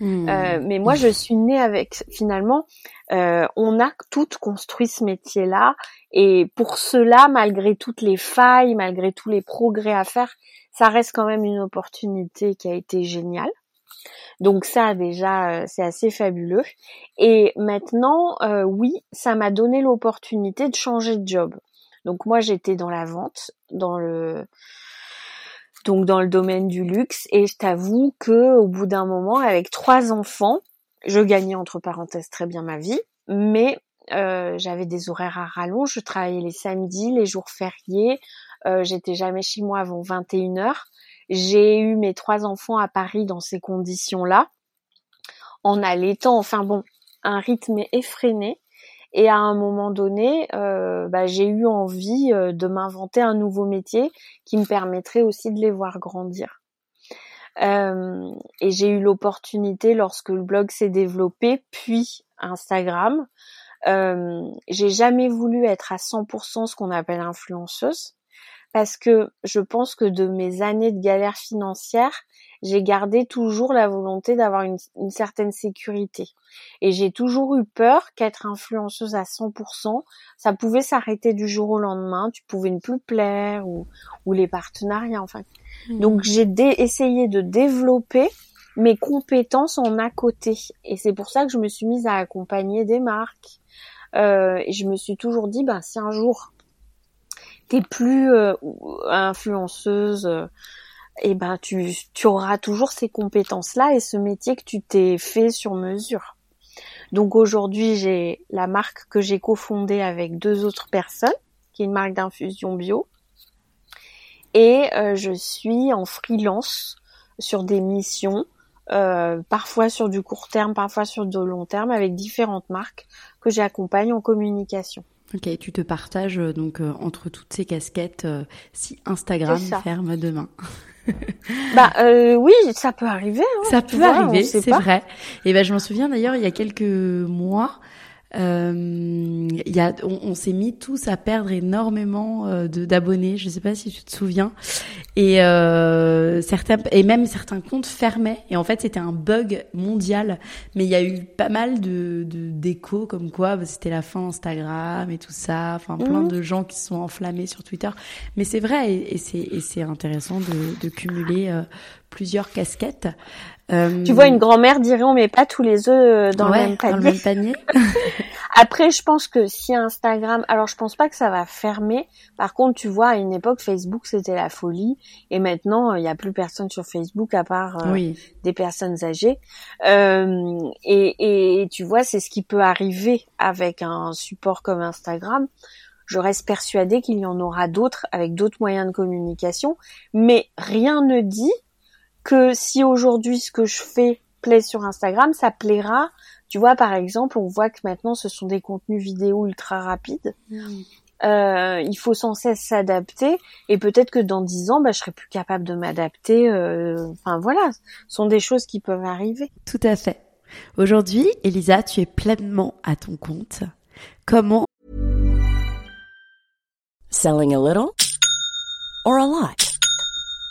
Hmm. Euh, mais moi, je suis née avec. Finalement, euh, on a toutes construit ce métier-là, et pour cela, malgré toutes les failles, malgré tous les progrès à faire, ça reste quand même une opportunité qui a été géniale. Donc ça déjà, euh, c'est assez fabuleux. Et maintenant, euh, oui, ça m'a donné l'opportunité de changer de job. Donc moi, j'étais dans la vente, dans le donc dans le domaine du luxe. Et je t'avoue que au bout d'un moment, avec trois enfants, je gagnais entre parenthèses très bien ma vie, mais euh, j'avais des horaires à rallonge. Je travaillais les samedis, les jours fériés. J'étais jamais chez moi avant 21 heures. J'ai eu mes trois enfants à Paris dans ces conditions-là, en allaitant. Enfin bon, un rythme effréné. Et à un moment donné, euh, bah, j'ai eu envie euh, de m'inventer un nouveau métier qui me permettrait aussi de les voir grandir. Euh, et j'ai eu l'opportunité lorsque le blog s'est développé, puis Instagram. J'ai jamais voulu être à 100% ce qu'on appelle influenceuse parce que je pense que de mes années de galère financière, j'ai gardé toujours la volonté d'avoir une, certaine sécurité. Et j'ai toujours eu peur qu'être influenceuse à 100%, ça pouvait s'arrêter du jour au lendemain, tu pouvais ne plus plaire ou, ou les partenariats, enfin. Mmh. Donc j'ai essayé de développer mes compétences en à côté. Et c'est pour ça que je me suis mise à accompagner des marques. Euh, et je me suis toujours dit, ben si un jour t'es plus euh, influenceuse, euh, et eh ben tu, tu auras toujours ces compétences-là et ce métier que tu t'es fait sur mesure. Donc aujourd'hui, j'ai la marque que j'ai cofondée avec deux autres personnes, qui est une marque d'infusion bio. Et euh, je suis en freelance sur des missions, euh, parfois sur du court terme, parfois sur du long terme, avec différentes marques que j'accompagne en communication. Ok, tu te partages euh, donc entre toutes ces casquettes si Instagram ferme demain. (laughs) bah euh, oui, ça peut arriver. Hein, ça peut arriver, c'est vrai. Et ben je m'en souviens d'ailleurs il y a quelques mois, euh, y a, on, s'est mis tous à perdre énormément euh, de d'abonnés. Je sais pas si tu te souviens. Et euh, certains et même certains comptes fermaient. Et en fait, c'était un bug mondial. Mais il y a eu pas mal de d'échos comme quoi bah, c'était la fin d'Instagram et tout ça. Enfin, plein mhm. de gens qui sont enflammés sur Twitter. Mais c'est vrai et, et c'est intéressant de, de cumuler euh, plusieurs casquettes. Euh, tu vois, une grand-mère dirait on met pas tous les œufs euh, dans, le même panier. Dans le même panier. Après, je pense que si Instagram, alors je pense pas que ça va fermer. Par contre, tu vois, à une époque, Facebook c'était la folie, et maintenant il n'y a plus personne sur Facebook à part euh, des personnes âgées. et, et tu vois, c'est ce qui peut arriver avec un support comme Instagram. Je reste persuadée qu'il y en aura d'autres avec d'autres moyens de communication, mais rien ne dit que si aujourd'hui ce que je fais plaît sur Instagram, ça plaira. Tu vois, par exemple, on voit que maintenant ce sont des contenus vidéo ultra rapides. Mm. Euh, il faut sans cesse s'adapter et peut-être que dans dix ans, bah, je serai plus capable de m'adapter. Euh, enfin voilà, ce sont des choses qui peuvent arriver. Tout à fait. Aujourd'hui, Elisa, tu es pleinement à ton compte. Comment Selling a little or a lot?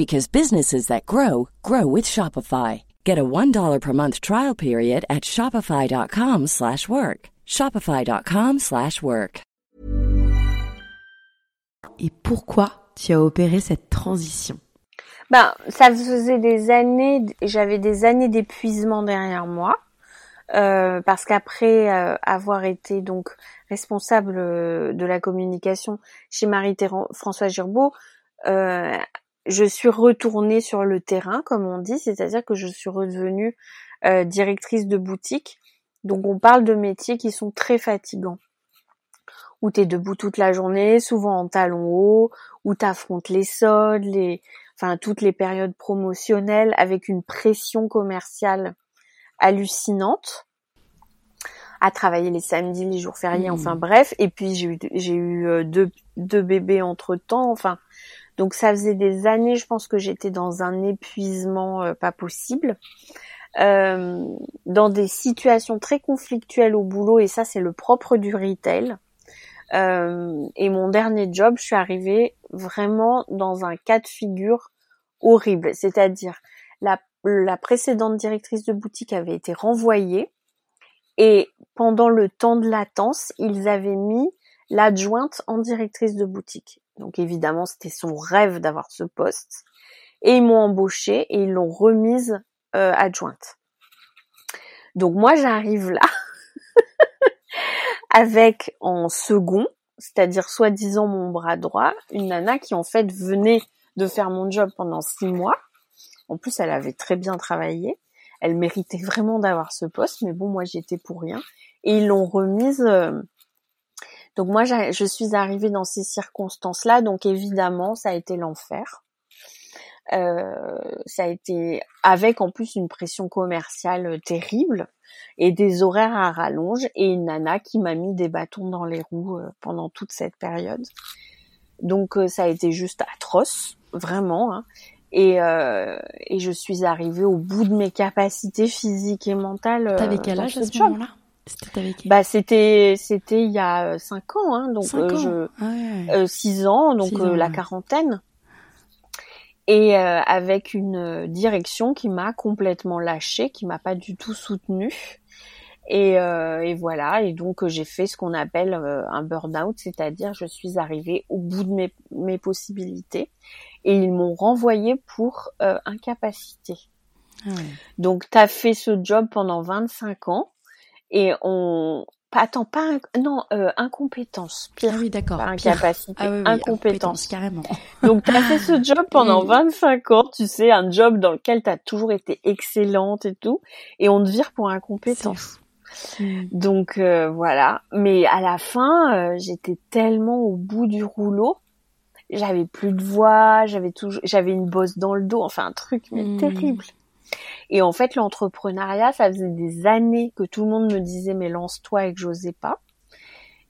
because businesses that grow grow with Shopify. Get a $1 per month trial period at shopify.com/work. shopify.com/work. Et pourquoi tu as opéré cette transition? Ben, ça faisait des années, j'avais des années d'épuisement derrière moi. euh, parce qu'après avoir été donc responsable de la communication chez Marie-François Girbeau, je suis retournée sur le terrain, comme on dit, c'est-à-dire que je suis redevenue directrice de boutique. Donc on parle de métiers qui sont très fatigants où tu es debout toute la journée, souvent en talons hauts, où tu affrontes les soldes, les enfin toutes les périodes promotionnelles avec une pression commerciale hallucinante à travailler les samedis, les jours fériés, mmh. enfin bref. Et puis j'ai eu, j'ai eu euh, deux, deux bébés entre temps, enfin. Donc ça faisait des années, je pense que j'étais dans un épuisement euh, pas possible, euh, dans des situations très conflictuelles au boulot. Et ça, c'est le propre du retail. Euh, et mon dernier job, je suis arrivée vraiment dans un cas de figure horrible. C'est-à-dire, la, la précédente directrice de boutique avait été renvoyée et pendant le temps de latence, ils avaient mis l'adjointe en directrice de boutique. Donc évidemment, c'était son rêve d'avoir ce poste. Et ils m'ont embauchée et ils l'ont remise euh, adjointe. Donc moi, j'arrive là (laughs) avec en second, c'est-à-dire soi-disant mon bras droit, une nana qui en fait venait de faire mon job pendant six mois. En plus, elle avait très bien travaillé. Elle méritait vraiment d'avoir ce poste, mais bon, moi j'étais pour rien. Et ils l'ont remise. Euh, donc moi, je suis arrivée dans ces circonstances-là, donc évidemment, ça a été l'enfer. Euh, ça a été avec en plus une pression commerciale terrible et des horaires à rallonge et une nana qui m'a mis des bâtons dans les roues euh, pendant toute cette période. Donc euh, ça a été juste atroce, vraiment. Hein. Et, euh, et je suis arrivée au bout de mes capacités physiques et mentales. T'avais quel âge à ce moment-là? C'était bah c'était c'était il y a cinq ans hein, donc je ah six ans donc la quarantaine. Et euh, avec une euh, direction qui m'a complètement lâchée, qui m'a pas du tout soutenue. Et, euh, et voilà, et donc j'ai fait ce qu'on appelle un burn-out, c'est-à-dire je suis arrivée au bout de mes, mes possibilités et ils m'ont renvoyée pour incapacité. Ah donc tu as fait ce job pendant 25 ans et on pas attends pas non euh, incompétence pire. Ah oui d'accord incapacité ah incompétence. carrément. Donc tu as fait ce (laughs) job pendant 25 ans tu sais un job dans lequel tu as toujours été excellente et tout et on te vire pour incompétence. Hmm. donc euh, voilà. Mais à la fin euh, j'étais tellement au bout du rouleau. J'avais plus de voix j'avais toujours j'avais une bosse dans le dos enfin un truc mais hmm. terrible et en fait, l'entrepreneuriat, ça faisait des années que tout le monde me disait mais lance-toi et que j'osais pas.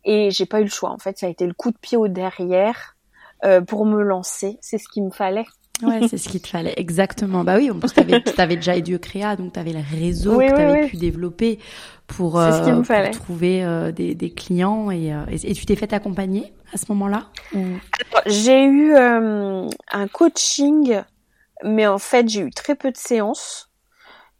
Et j'ai pas eu le choix. En fait, ça a été le coup de pied au derrière euh, pour me lancer. C'est ce qu'il me fallait. Ouais, c'est ce qu'il te fallait. Exactement. Bah oui, en plus, t'avais, avais déjà Edu Créa, donc t'avais le réseau que t'avais pu développer pour, euh, trouver euh, des, des, clients et, euh, et, tu t'es fait accompagner à ce moment-là J'ai eu un coaching, mais en fait, j'ai eu très peu de séances.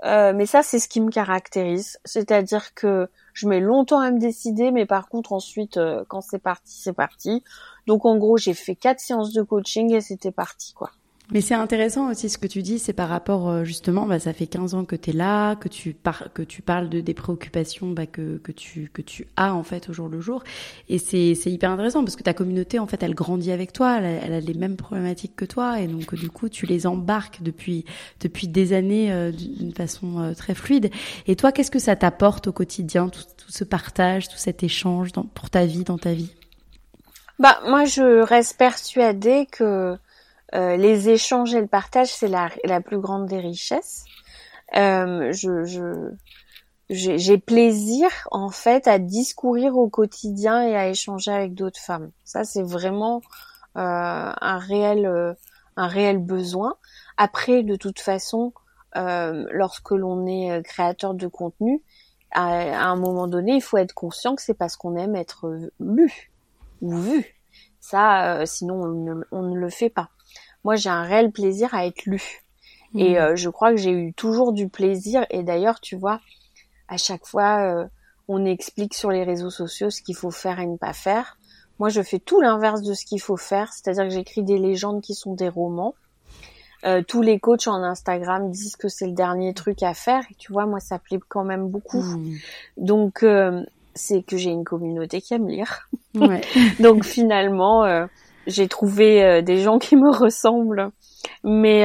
Euh, mais ça, c'est ce qui me caractérise. C'est-à-dire que je mets longtemps à me décider, mais par contre, ensuite, euh, quand c'est parti, c'est parti. Donc, en gros, j'ai fait quatre séances de coaching et c'était parti, quoi. Mais c'est intéressant aussi ce que tu dis, c'est par rapport euh, justement, bah, ça fait 15 ans que tu es là, que tu, par, que tu parles de des préoccupations bah, que, que, tu, que tu as en fait au jour le jour. Et c'est hyper intéressant parce que ta communauté en fait elle grandit avec toi, elle, elle a les mêmes problématiques que toi et donc du coup tu les embarques depuis, depuis des années euh, d'une façon euh, très fluide. Et toi, qu'est-ce que ça t'apporte au quotidien, tout, tout, ce partage, tout cet échange dans, pour ta vie, dans ta vie? Bah moi je reste persuadée que euh, les échanges et le partage, c'est la, la, plus grande des richesses. Euh, je, je j'ai plaisir en fait à discourir au quotidien et à échanger avec d'autres femmes. Ça, c'est vraiment euh, un réel euh, un réel besoin. Après, de toute façon, euh, lorsque l'on est créateur de contenu, à, à, un moment donné, il faut être conscient que c'est parce qu'on aime être lu ou vu. Ça, sinon, on ne, on ne le fait pas moi j'ai un réel plaisir à être lu. Et hmm. euh, je crois que j'ai eu toujours du plaisir. Et d'ailleurs, tu vois, à chaque fois, euh, on explique sur les réseaux sociaux ce qu'il faut faire et ne pas faire. Moi, je fais tout l'inverse de ce qu'il faut faire, c'est-à-dire que j'écris des légendes qui sont des romans. Euh, tous les coachs en Instagram disent que c'est le dernier truc à faire. Et tu vois, moi, ça plaît quand même beaucoup. Mmh. Donc, euh, c'est que j'ai une communauté qui aime lire. Ouais. (laughs) Donc, finalement, euh, j'ai trouvé des gens qui me ressemblent. Mais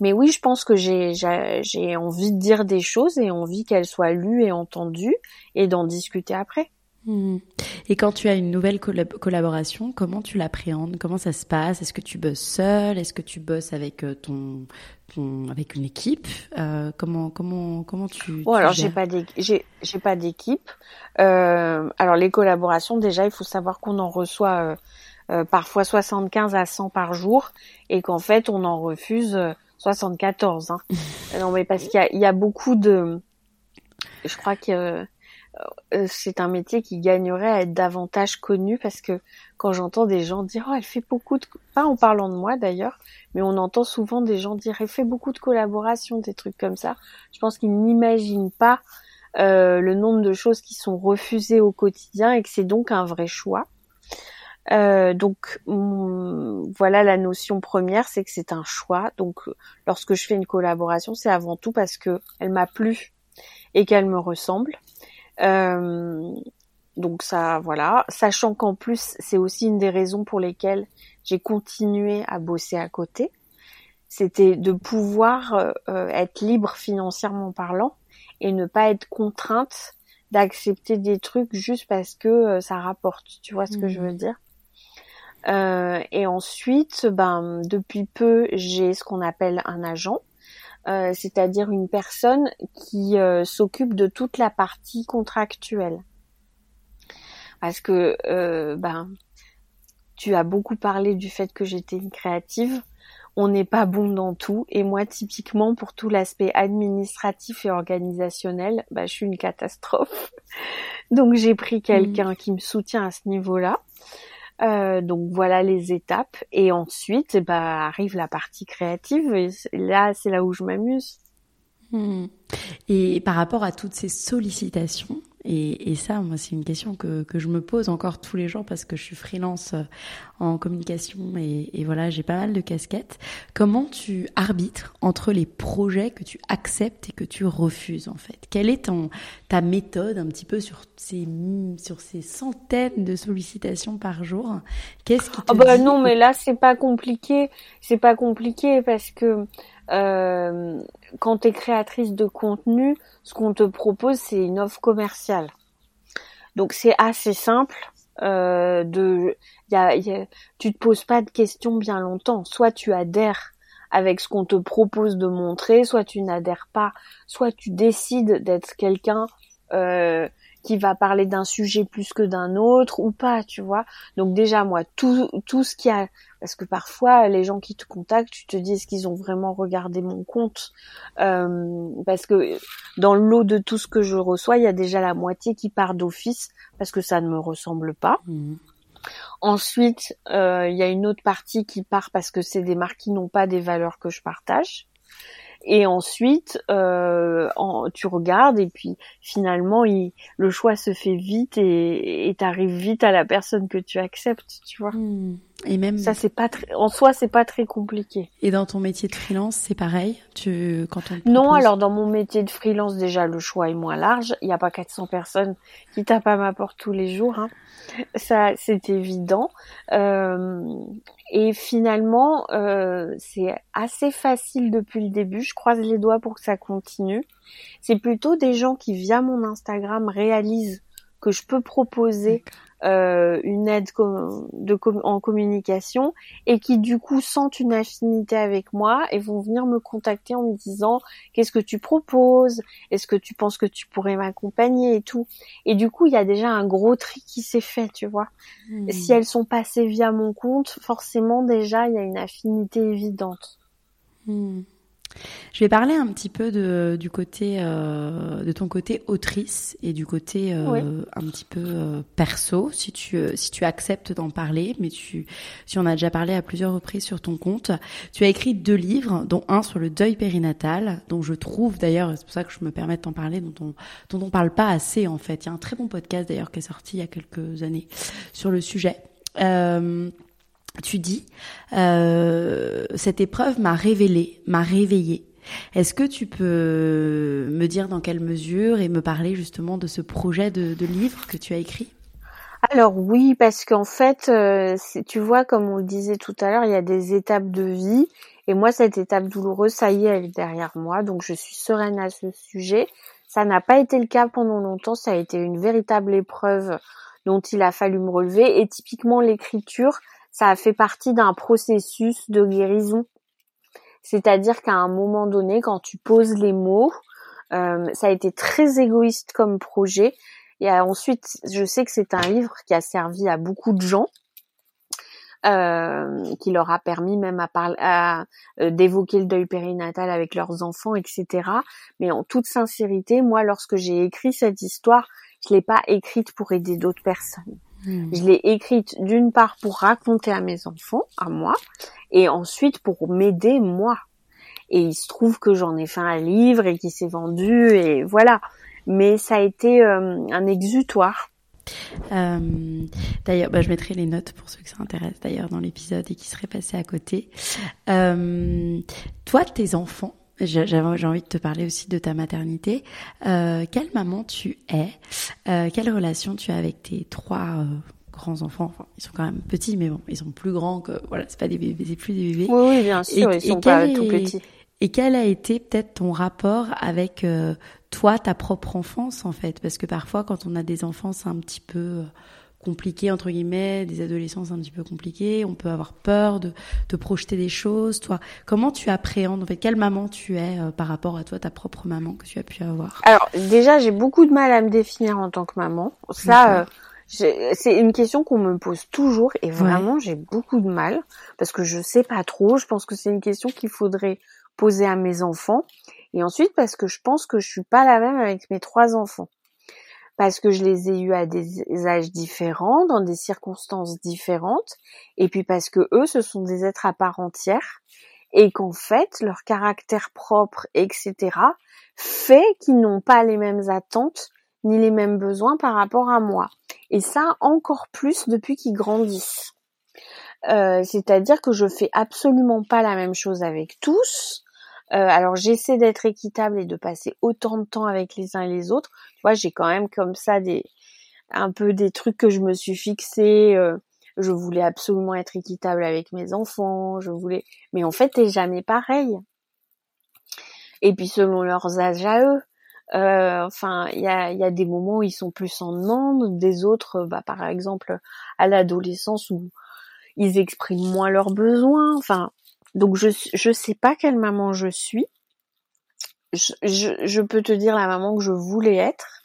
mais oui, je pense que j'ai j'ai envie de dire des choses et envie qu'elles soient lues et entendues et d'en discuter après. Hmm. Et quand tu as une nouvelle collaboration, comment tu l'appréhendes? Comment ça se passe? Est-ce que tu bosses seul Est-ce que tu bosses avec euh, ton, ton avec une équipe? Euh, Comment comment comment tu Bon alors j'ai pas j'ai j'ai pas d'équipe. Euh, alors les collaborations déjà, il faut savoir qu'on en reçoit euh, parfois 75 à 100 par jour et qu'en fait on en refuse 74. Hein. (laughs) non mais parce qu'il y a, il y a beaucoup de je crois que euh, c'est un métier qui gagnerait à être davantage connu parce que quand j'entends des gens dire oh elle fait beaucoup de pas en parlant de moi d'ailleurs mais on entend souvent des gens dire elle fait beaucoup de collaborations des trucs comme ça je pense qu'ils n'imaginent pas euh, le nombre de choses qui sont refusées au quotidien et que c'est donc un vrai choix euh, donc voilà la notion première, c'est que c'est un choix. Donc lorsque je fais une collaboration, c'est avant tout parce que elle m'a plu et qu'elle me ressemble. Euh, donc ça, voilà. Sachant qu'en plus, c'est aussi une des raisons pour lesquelles j'ai continué à bosser à côté. C'était de pouvoir euh, euh, être libre financièrement parlant et ne pas être contrainte d'accepter des trucs juste parce que ça rapporte. Tu vois ce que je veux mmh. dire Et ensuite, ben depuis peu, j'ai ce qu'on appelle un agent. Euh, c'est-à-dire une personne qui euh, s'occupe de toute la partie contractuelle. Parce que euh, ben tu as beaucoup parlé du fait que j'étais une créative. On n'est pas bon dans tout et moi typiquement pour tout l'aspect administratif et organisationnel, ben, je suis une catastrophe. (laughs) Donc j'ai pris mmh. quelqu'un qui me soutient à ce niveau-là. Euh, donc voilà les étapes et ensuite bah arrive la partie créative et là c'est là où je m'amuse. Hmm. Et par rapport à toutes ces sollicitations, et, et ça, moi, c'est une question que, que je me pose encore tous les jours parce que je suis freelance euh, en communication et, et voilà, j'ai pas mal de casquettes. Comment tu arbitres entre les projets que tu acceptes et que tu refuses en fait? Quelle est ton, ta méthode un petit peu sur ces, sur ces centaines de sollicitations par jour? Qu'est-ce qui te oh bah non, mais là c'est pas compliqué. C'est pas compliqué parce que euh, quand tu es créatrice de contenu, ce qu'on te propose, c'est une offre commerciale. Donc c'est assez simple. Euh, de, tu te poses pas de questions bien longtemps. Soit tu adhères avec ce qu'on te propose de montrer, soit tu n'adhères pas, soit tu décides d'être quelqu'un euh, qui va parler d'un sujet plus que d'un autre ou pas, tu vois. Donc déjà moi tout ce qui a parce que parfois les gens qui te contactent, tu te dis est-ce qu'ils ont vraiment regardé mon compte? Euh, parce que dans le lot de tout ce que je reçois, il y a déjà la moitié qui part d'office parce que ça ne me ressemble pas. Mmh. Ensuite, euh, il y a une autre partie qui part parce que c'est des marques qui n'ont pas des valeurs que je partage. Et ensuite, euh, tu regardes et puis finalement, il, le choix se fait vite et tu arrives vite à la personne que tu acceptes, tu vois. Hmm. Et même ça, c'est pas très, en soi, c'est pas très compliqué. Et dans ton métier de freelance, c'est pareil? Tu quand on non, alors dans mon métier de freelance, déjà le choix est moins large. Il n'y a pas 400 personnes qui tapent à ma porte tous les jours. Hein. Ça, c'est évident. Euh, et finalement, euh, c'est assez facile depuis le début. Je croise les doigts pour que ça continue. C'est plutôt des gens qui, via mon Instagram, réalisent que je peux proposer euh, une aide de en communication et qui du coup sentent une affinité avec moi et vont venir me contacter en me disant qu'est-ce que tu proposes, est-ce que tu penses que tu pourrais m'accompagner et tout? Et du coup il y a déjà un gros tri qui s'est fait, tu vois. Hmm. Si elles sont passées via mon compte, forcément déjà il y a une affinité évidente. Hmm. Je vais parler un petit peu de, du côté euh, de ton côté autrice et du côté euh, un petit peu euh, perso, si tu si tu acceptes d'en parler, mais tu si on a déjà parlé à plusieurs reprises sur ton compte. Tu as écrit deux livres, dont un sur le deuil périnatal, dont je trouve d'ailleurs, c'est pour ça que je me permets de t'en parler, dont on dont on parle pas assez en fait. Il y a un très bon podcast d'ailleurs qui est sorti il y a quelques années sur le sujet. Euh, tu dis, euh, cette épreuve m'a révélé, m'a réveillé. Est-ce que tu peux me dire dans quelle mesure et me parler justement de ce projet de, livre que tu as écrit? Alors oui, parce qu'en fait, euh, tu vois, comme on le disait tout à l'heure, il y a des étapes de vie. Et moi, cette étape douloureuse, ça y est, elle est derrière moi. Donc je suis sereine à ce sujet. Ça n'a pas été le cas pendant longtemps. Ça a été une véritable épreuve dont il a fallu me relever. Et typiquement, l'écriture, ça fait partie d'un processus de guérison. C'est-à-dire qu'à un moment donné, quand tu poses les mots, euh, ça a été très égoïste comme projet. Et ensuite, je sais que c'est un livre qui a servi à beaucoup de gens, euh, qui leur a permis même euh, d'évoquer le deuil périnatal avec leurs enfants, etc. Mais en toute sincérité, moi, lorsque j'ai écrit cette histoire, je l'ai pas écrite pour aider d'autres personnes. Hmm. Je l'ai écrite d'une part pour raconter à mes enfants, à moi, et ensuite pour m'aider moi. Et il se trouve que j'en ai fait un livre et qui s'est vendu et voilà mais ça a été euh, un exutoire. Euh, d'ailleurs, bah, je mettrai les notes pour ceux que ça intéresse d'ailleurs dans l'épisode et qui seraient passés à côté. Euh, toi, tes enfants, j'ai envie de te parler aussi de ta maternité. Euh, quelle maman tu es? Euh, Quelle relation tu as avec tes trois euh, grands enfants? Enfin, Ils sont quand même petits, mais bon, ils sont plus grands que voilà, c'est pas des bébés, c'est plus des bébés. Oui, oui bien sûr, ils sont pas tout petits. Et quel a été peut-être ton rapport avec toi, ta propre enfance en fait? Parce que parfois, quand on a des enfants, c'est un petit peu euh, compliqué entre guillemets, des adolescences un petit peu compliquées. On peut avoir peur de, de projeter des choses. Toi, comment tu appréhendes en fait Quelle maman tu es euh, par rapport à toi, ta propre maman que tu as pu avoir? Alors déjà, j'ai beaucoup de mal à me définir en tant que maman. Ça. c'est une question qu'on me pose toujours et vraiment j'ai beaucoup de mal parce que je sais pas trop. Je pense que c'est une question qu'il faudrait poser à mes enfants. Et ensuite parce que je pense que je suis pas la même avec mes trois enfants. Parce que je les ai eus à des âges différents, dans des circonstances différentes, et puis parce que eux, ce sont des êtres à part entière, et qu'en fait, leur caractère propre, etc., fait qu'ils n'ont pas les mêmes attentes ni les mêmes besoins par rapport à moi. Et ça, encore plus depuis qu'ils grandissent. Euh, c'est-à-dire que je fais absolument pas la même chose avec tous. Euh, alors j'essaie d'être équitable et de passer autant de temps avec les uns et les autres. Tu vois, j'ai quand même comme ça des un peu des trucs que je me suis fixé. Euh, je voulais absolument être équitable avec mes enfants. Je voulais, mais en fait, t'es jamais pareil. Et puis selon leurs âges à eux. Euh, enfin, il y a, y a des moments où ils sont plus en demande, des autres, bah, par exemple, à l'adolescence où ils expriment moins leurs besoins. Enfin, donc je je sais pas quelle maman je suis. Je, je, peux te dire la maman que je voulais être.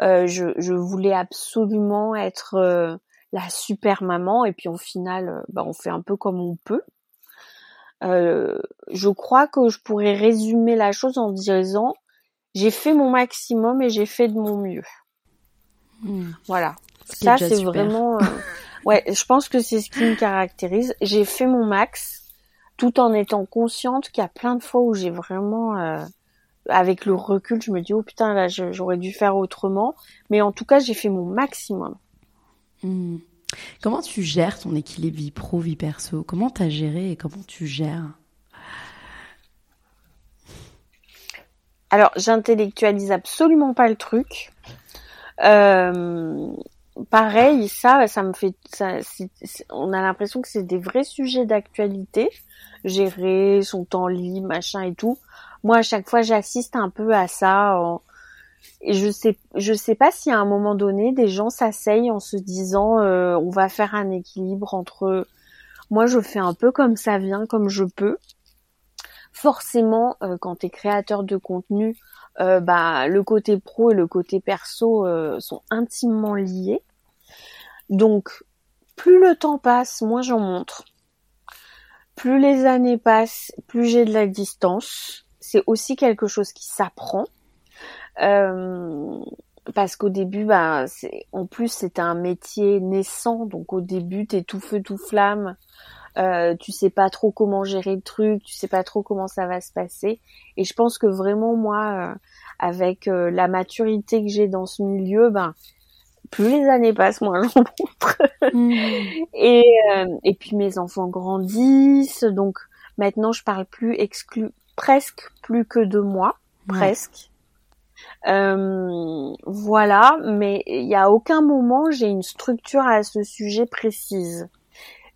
Euh, je, je, voulais absolument être euh, la super maman et puis au final, euh, bah, on fait un peu comme on peut. Euh, je crois que je pourrais résumer la chose en disant j'ai fait mon maximum et j'ai fait de mon mieux. Hmm. Voilà. Ça c'est vraiment ouais, je pense que c'est ce qui me caractérise. J'ai fait mon max tout en étant consciente qu'il y a plein de fois où j'ai vraiment, euh, avec le recul, je me dis oh putain là j'aurais dû faire autrement, mais en tout cas j'ai fait mon maximum. Hmm. Comment tu gères ton équilibre vie pro vie perso? Comment t'as géré et comment tu gères? Alors j'intellectualise absolument pas le truc. Euh, pareil, ça, ça me fait, ça, on a l'impression que c'est des vrais sujets d'actualité gérer son temps libre, machin et tout. Moi, à chaque fois, j'assiste un peu à ça. Et je sais, je sais pas si à un moment donné, des gens s'asseyent en se disant, euh, on va faire un équilibre entre. Moi, je fais un peu comme ça vient, comme je peux. Forcément, euh, quand tu es créateur de contenu, euh, bah, le côté pro et le côté perso sont intimement liés. Donc, plus le temps passe, moins j'en montre plus les années passent, plus j'ai de la distance. C'est aussi quelque chose qui s'apprend. Euh, parce qu'au début, bah, en plus c'était un métier naissant, donc au début t'es tout feu tout flamme, euh, tu sais pas trop comment gérer le truc, tu sais pas trop comment ça va se passer. Et je pense que vraiment moi, euh, avec euh, la maturité que j'ai dans ce milieu, ben plus les années passent, moins j'en montre. Hmm. et, euh, et puis mes enfants grandissent, donc maintenant je parle plus exclu, presque plus que de moi, presque. Euh, voilà, mais il n'y a aucun moment j'ai une structure à ce sujet précise.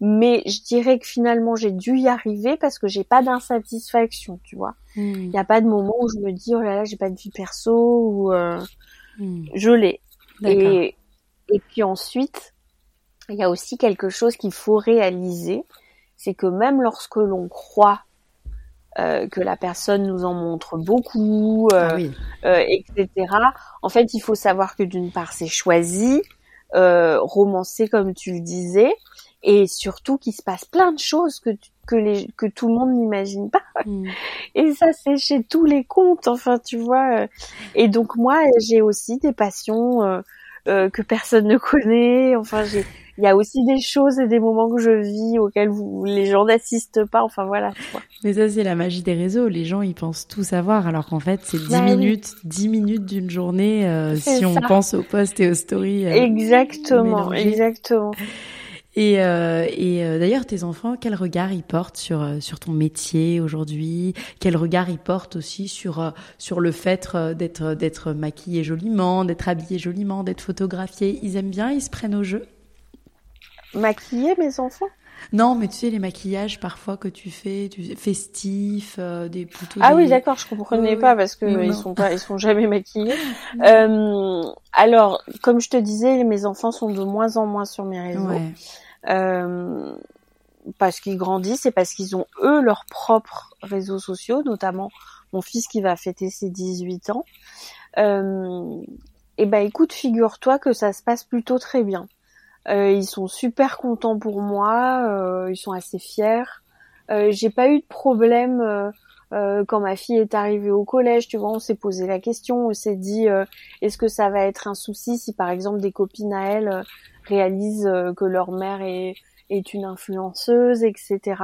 Mais je dirais que finalement j'ai dû y arriver parce que j'ai pas d'insatisfaction, tu vois. Hmm. Il n'y a pas de moment où je me dis oh là là j'ai pas de vie perso ou euh, hmm. je l'ai. Et, et puis ensuite, il y a aussi quelque chose qu'il faut réaliser, c'est que même lorsque l'on croit euh, que la personne nous en montre beaucoup, euh, ah euh, etc. En fait, il faut savoir que d'une part, c'est choisi, romancé comme tu le disais, et surtout qu'il se passe plein de choses que que les que tout le monde n'imagine pas. Mm. (laughs) Et ça, c'est chez tous les contes, enfin, tu vois. Et donc moi, j'ai aussi des passions que personne ne connaît. Enfin, j'ai il y a aussi des choses et des moments que je vis auxquels vous, les gens n'assistent pas. Enfin voilà. Mais ça c'est la magie des réseaux. Les gens ils pensent tout savoir alors qu'en fait c'est 10 bah minutes, 10 minutes d'une journée euh, si on pense aux posts et aux stories. Euh, exactement, exactement. Et, euh, et euh, d'ailleurs, tes enfants, quel regard ils portent sur sur ton métier aujourd'hui? Quel regard ils portent aussi sur sur le fait d'être d'être maquillé joliment, d'être habillé joliment, d'être photographié Ils aiment bien, ils se prennent au jeu? Maquiller mes enfants? Non, mais tu sais les maquillages parfois que tu fais, tu festifs, euh, des plutôt. Ah oui, d'accord, je comprenais pas parce que ils sont pas, ils sont jamais (laughs) maquillés. euh, alors, comme je te disais, mes enfants sont de moins en moins sur mes réseaux. Euh, parce qu'ils grandissent et parce qu'ils ont eux leurs propres réseaux sociaux, notamment mon fils qui va fêter ses 18 ans. Euh, et ben écoute, figure-toi que ça se passe plutôt très bien. Euh, ils sont super contents pour moi, euh, ils sont assez fiers. Euh, j'ai pas eu de problème quand ma fille est arrivée au collège. Tu vois, on s'est posé la question, on s'est dit est-ce que ça va être un souci si par exemple des copines à elles réalisent que leur mère est est une influenceuse, etc.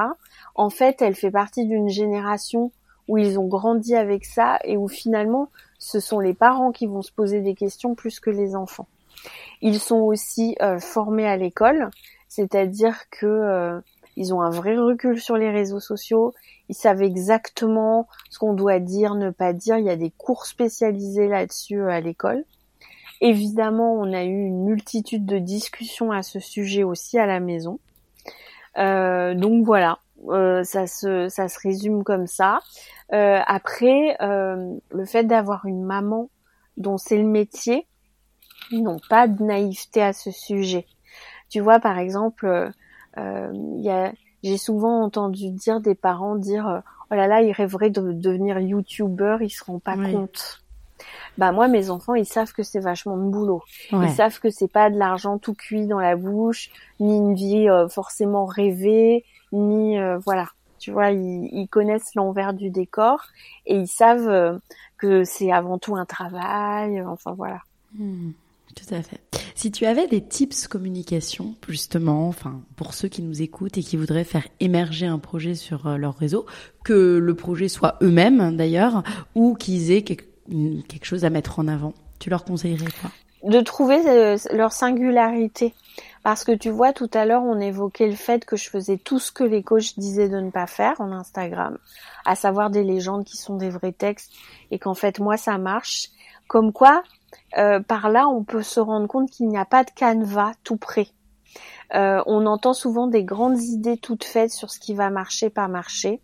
En fait, elle fait partie d'une génération où ils ont grandi avec ça et où finalement ce sont les parents qui vont se poser des questions plus que les enfants. Ils sont aussi euh, formés à l'école, c'est-à-dire que euh, ils ont un vrai recul sur les réseaux sociaux. Ils savent exactement ce qu'on doit dire, ne pas dire. Il y a des cours spécialisés là-dessus euh, à l'école. Évidemment, on a eu une multitude de discussions à ce sujet aussi à la maison. donc voilà, ça se ça se résume comme ça. après, le fait d'avoir une maman dont c'est le métier, n'ont pas de naïveté à ce sujet. Tu vois, par exemple, euh, euh j'ai souvent entendu dire des parents dire euh, oh là là, ils rêveraient de devenir youtubeur, ils se rendent pas compte. Bah moi, mes enfants, ils savent que c'est vachement de boulot. Ils savent que c'est pas de l'argent tout cuit dans la bouche, ni une vie euh, forcément rêvée, ni voilà. Tu vois, ils, ils connaissent l'envers du décor et ils savent que c'est avant tout un travail. Enfin voilà. Hmm. Tout à fait. Si tu avais des tips communication, justement, enfin, pour ceux qui nous écoutent et qui voudraient faire émerger un projet sur euh, leur réseau, que le projet soit eux-mêmes d'ailleurs, ou qu'ils aient quelque, chose à mettre en avant, tu leur conseillerais quoi? De trouver euh, leur singularité. Parce que tu vois, tout à l'heure, on évoquait le fait que je faisais tout ce que les coachs disaient de ne pas faire en Instagram, à savoir des légendes qui sont des vrais textes, et qu'en fait, moi, ça marche. Comme quoi, euh, par là, on peut se rendre compte qu'il n'y a pas de canevas tout prêt. Euh, on entend souvent des grandes idées toutes faites sur ce qui va marcher, pas marcher.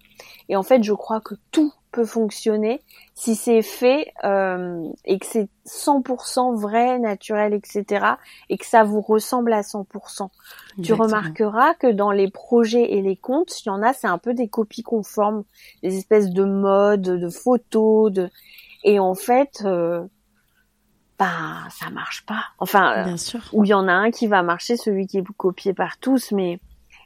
Et en fait, je crois que tout peut fonctionner si c'est fait euh, et que c'est 100% vrai, naturel, etc. et que ça vous ressemble à 100%. Tu remarqueras que dans les projets et les comptes, il y en a, c'est un peu des copies conformes, des espèces de modes, de photos, de et en fait, bah ça marche pas. Enfin, Bien sûr. où il y en a un qui va marcher, celui qui est copié par tous, mais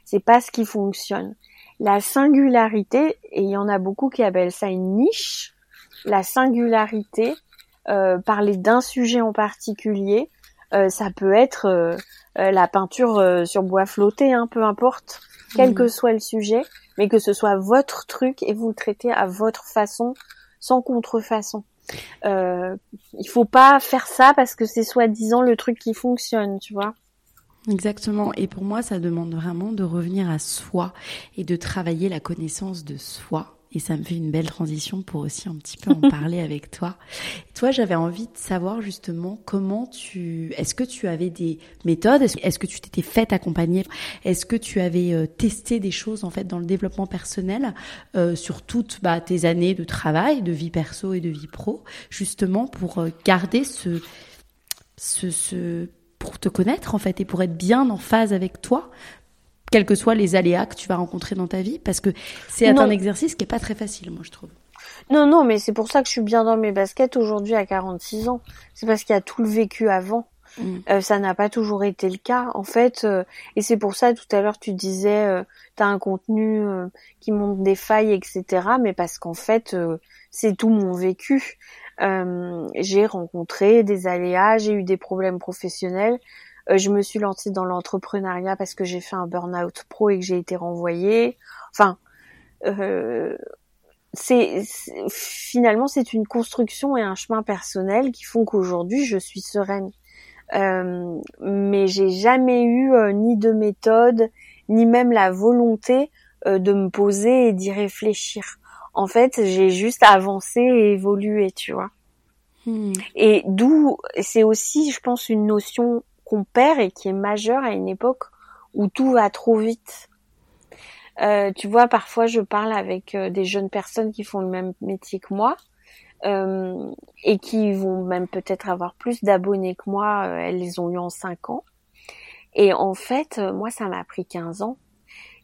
c'est pas ce qui fonctionne. La singularité, et il y en a beaucoup qui appellent ça une niche, la singularité, euh, parler d'un sujet en particulier, euh, ça peut être euh, la peinture sur bois flotté, hein, peu importe, quel mmh. que soit le sujet, mais que ce soit votre truc et vous le traitez à votre façon, sans contrefaçon. Euh, il faut pas faire ça parce que c'est soi-disant le truc qui fonctionne, tu vois. Exactement. Et pour moi, ça demande vraiment de revenir à soi et de travailler la connaissance de soi et ça me fait une belle transition pour aussi un petit peu en (laughs) parler avec toi. toi, j'avais envie de savoir justement comment tu, est-ce que tu avais des méthodes, est-ce que tu t'étais fait accompagner, est-ce que tu avais euh, testé des choses en fait dans le développement personnel euh, sur toutes bah, tes années de travail, de vie perso et de vie pro, justement pour euh, garder ce, ce, ce pour te connaître en fait et pour être bien en phase avec toi quels que soient les aléas que tu vas rencontrer dans ta vie, parce que c'est un exercice qui est pas très facile, moi je trouve. Non, non, mais c'est pour ça que je suis bien dans mes baskets aujourd'hui à 46 ans. C'est parce qu'il y a tout le vécu avant. Mm. Euh, ça n'a pas toujours été le cas, en fait. Euh, et c'est pour ça, tout à l'heure, tu disais, euh, tu as un contenu euh, qui montre des failles, etc. Mais parce qu'en fait, c'est tout mon vécu. j'ai rencontré des aléas, j'ai eu des problèmes professionnels, je me suis lancée dans l'entrepreneuriat parce que j'ai fait un burn-out pro et que j'ai été renvoyée. Enfin, euh, c'est finalement c'est une construction et un chemin personnel qui font qu'aujourd'hui je suis sereine. Euh, mais j'ai jamais eu euh, ni de méthode ni même la volonté euh, de me poser et d'y réfléchir. En fait, j'ai juste avancé et évolué, tu vois. Hmm. Et d'où c'est aussi, je pense, une notion qu'on perd et qui est majeur à une époque où tout va trop vite. Euh, tu vois, parfois je parle avec euh, des jeunes personnes qui font le même métier que moi euh, et qui vont même peut-être avoir plus d'abonnés que moi. elles les ont eu en 5 ans. Et en fait, moi, ça m'a pris 15 ans.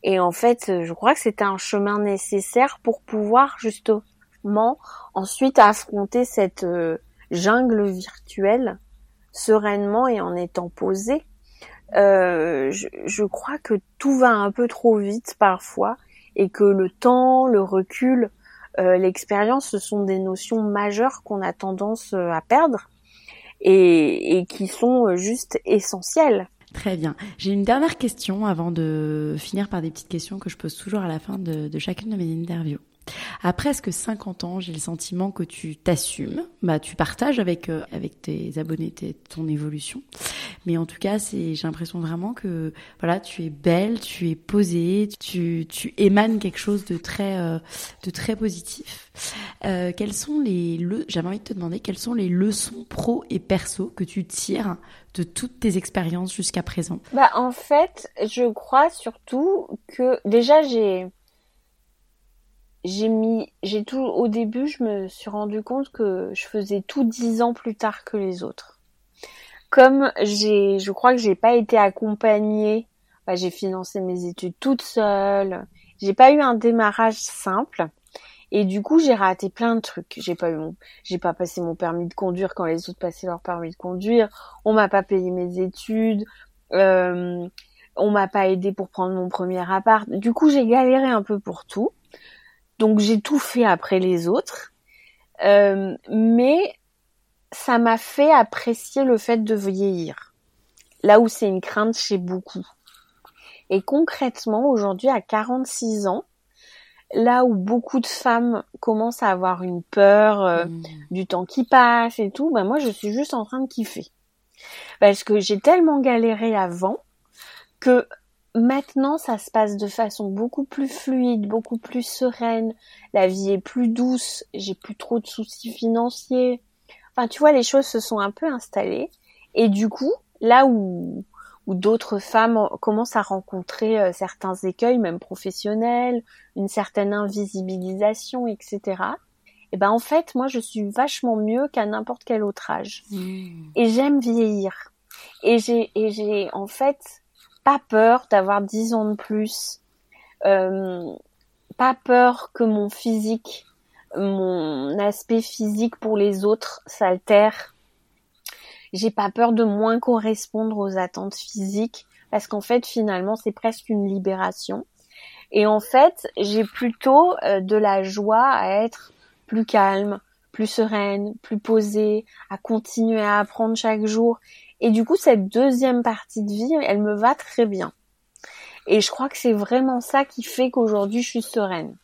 Et en fait, je crois que c'était un chemin nécessaire pour pouvoir justement ensuite affronter cette jungle virtuelle sereinement et en étant posé. Euh, je, crois que tout va un peu trop vite parfois et que le temps, le recul, euh, l'expérience, ce sont des notions majeures qu'on a tendance euh, à perdre et, qui sont juste essentielles. Très bien. J'ai une dernière question avant de finir par des petites questions que je pose toujours à la fin de, de chacune de mes interviews. À presque 50 ans, j'ai le sentiment que tu t'assumes, bah tu partages avec euh, avec tes abonnés ton évolution. Mais en tout cas, c'est j'ai l'impression vraiment que voilà, tu es belle, tu es posée, tu tu émanes quelque chose de très euh, de très positif. Euh, quelles sont les le j'avais envie de te demander quelles sont les leçons pro et perso que tu tires de toutes tes expériences jusqu'à présent? Bah en fait, je crois surtout que déjà j'ai j'ai mis, j'ai tout, au début, je me suis rendu compte que je faisais tout dix ans plus tard que les autres. Comme j'ai, je crois que j'ai pas été accompagnée, bah, j'ai financé mes études toute seule, j'ai pas eu un démarrage simple. Et du coup, j'ai raté plein de trucs. J'ai pas eu mon, j'ai pas passé mon permis de conduire quand les autres passaient leur permis de conduire. On m'a pas payé mes études. Euh, on m'a pas aidé pour prendre mon premier appart. Du coup, j'ai galéré un peu pour tout. Donc j'ai tout fait après les autres. Euh, mais ça m'a fait apprécier le fait de vieillir. Là où c'est une crainte chez beaucoup. Et concrètement, aujourd'hui, à 46 ans, là où beaucoup de femmes commencent à avoir une peur euh, mmh. du temps qui passe et tout, ben moi je suis juste en train de kiffer. Parce que j'ai tellement galéré avant que Maintenant, ça se passe de façon beaucoup plus fluide, beaucoup plus sereine. La vie est plus douce. J'ai plus trop de soucis financiers. Enfin, tu vois, les choses se sont un peu installées. Et du coup, là où, où d'autres femmes commencent à rencontrer euh, certains écueils, même professionnels, une certaine invisibilisation, etc. Et ben en fait, moi, je suis vachement mieux qu'à n'importe quel autre âge. Mmh. Et j'aime vieillir. Et j'ai, et j'ai en fait pas peur d'avoir 10 ans de plus, euh, pas peur que mon physique, mon aspect physique pour les autres s'altère. J'ai pas peur de moins correspondre aux attentes physiques parce qu'en fait finalement c'est presque une libération. Et en fait j'ai plutôt euh, de la joie à être plus calme, plus sereine, plus posée, à continuer à apprendre chaque jour et du coup, cette deuxième partie de vie, elle me va très bien. Et je crois que c'est vraiment ça qui fait qu'aujourd'hui, je suis sereine.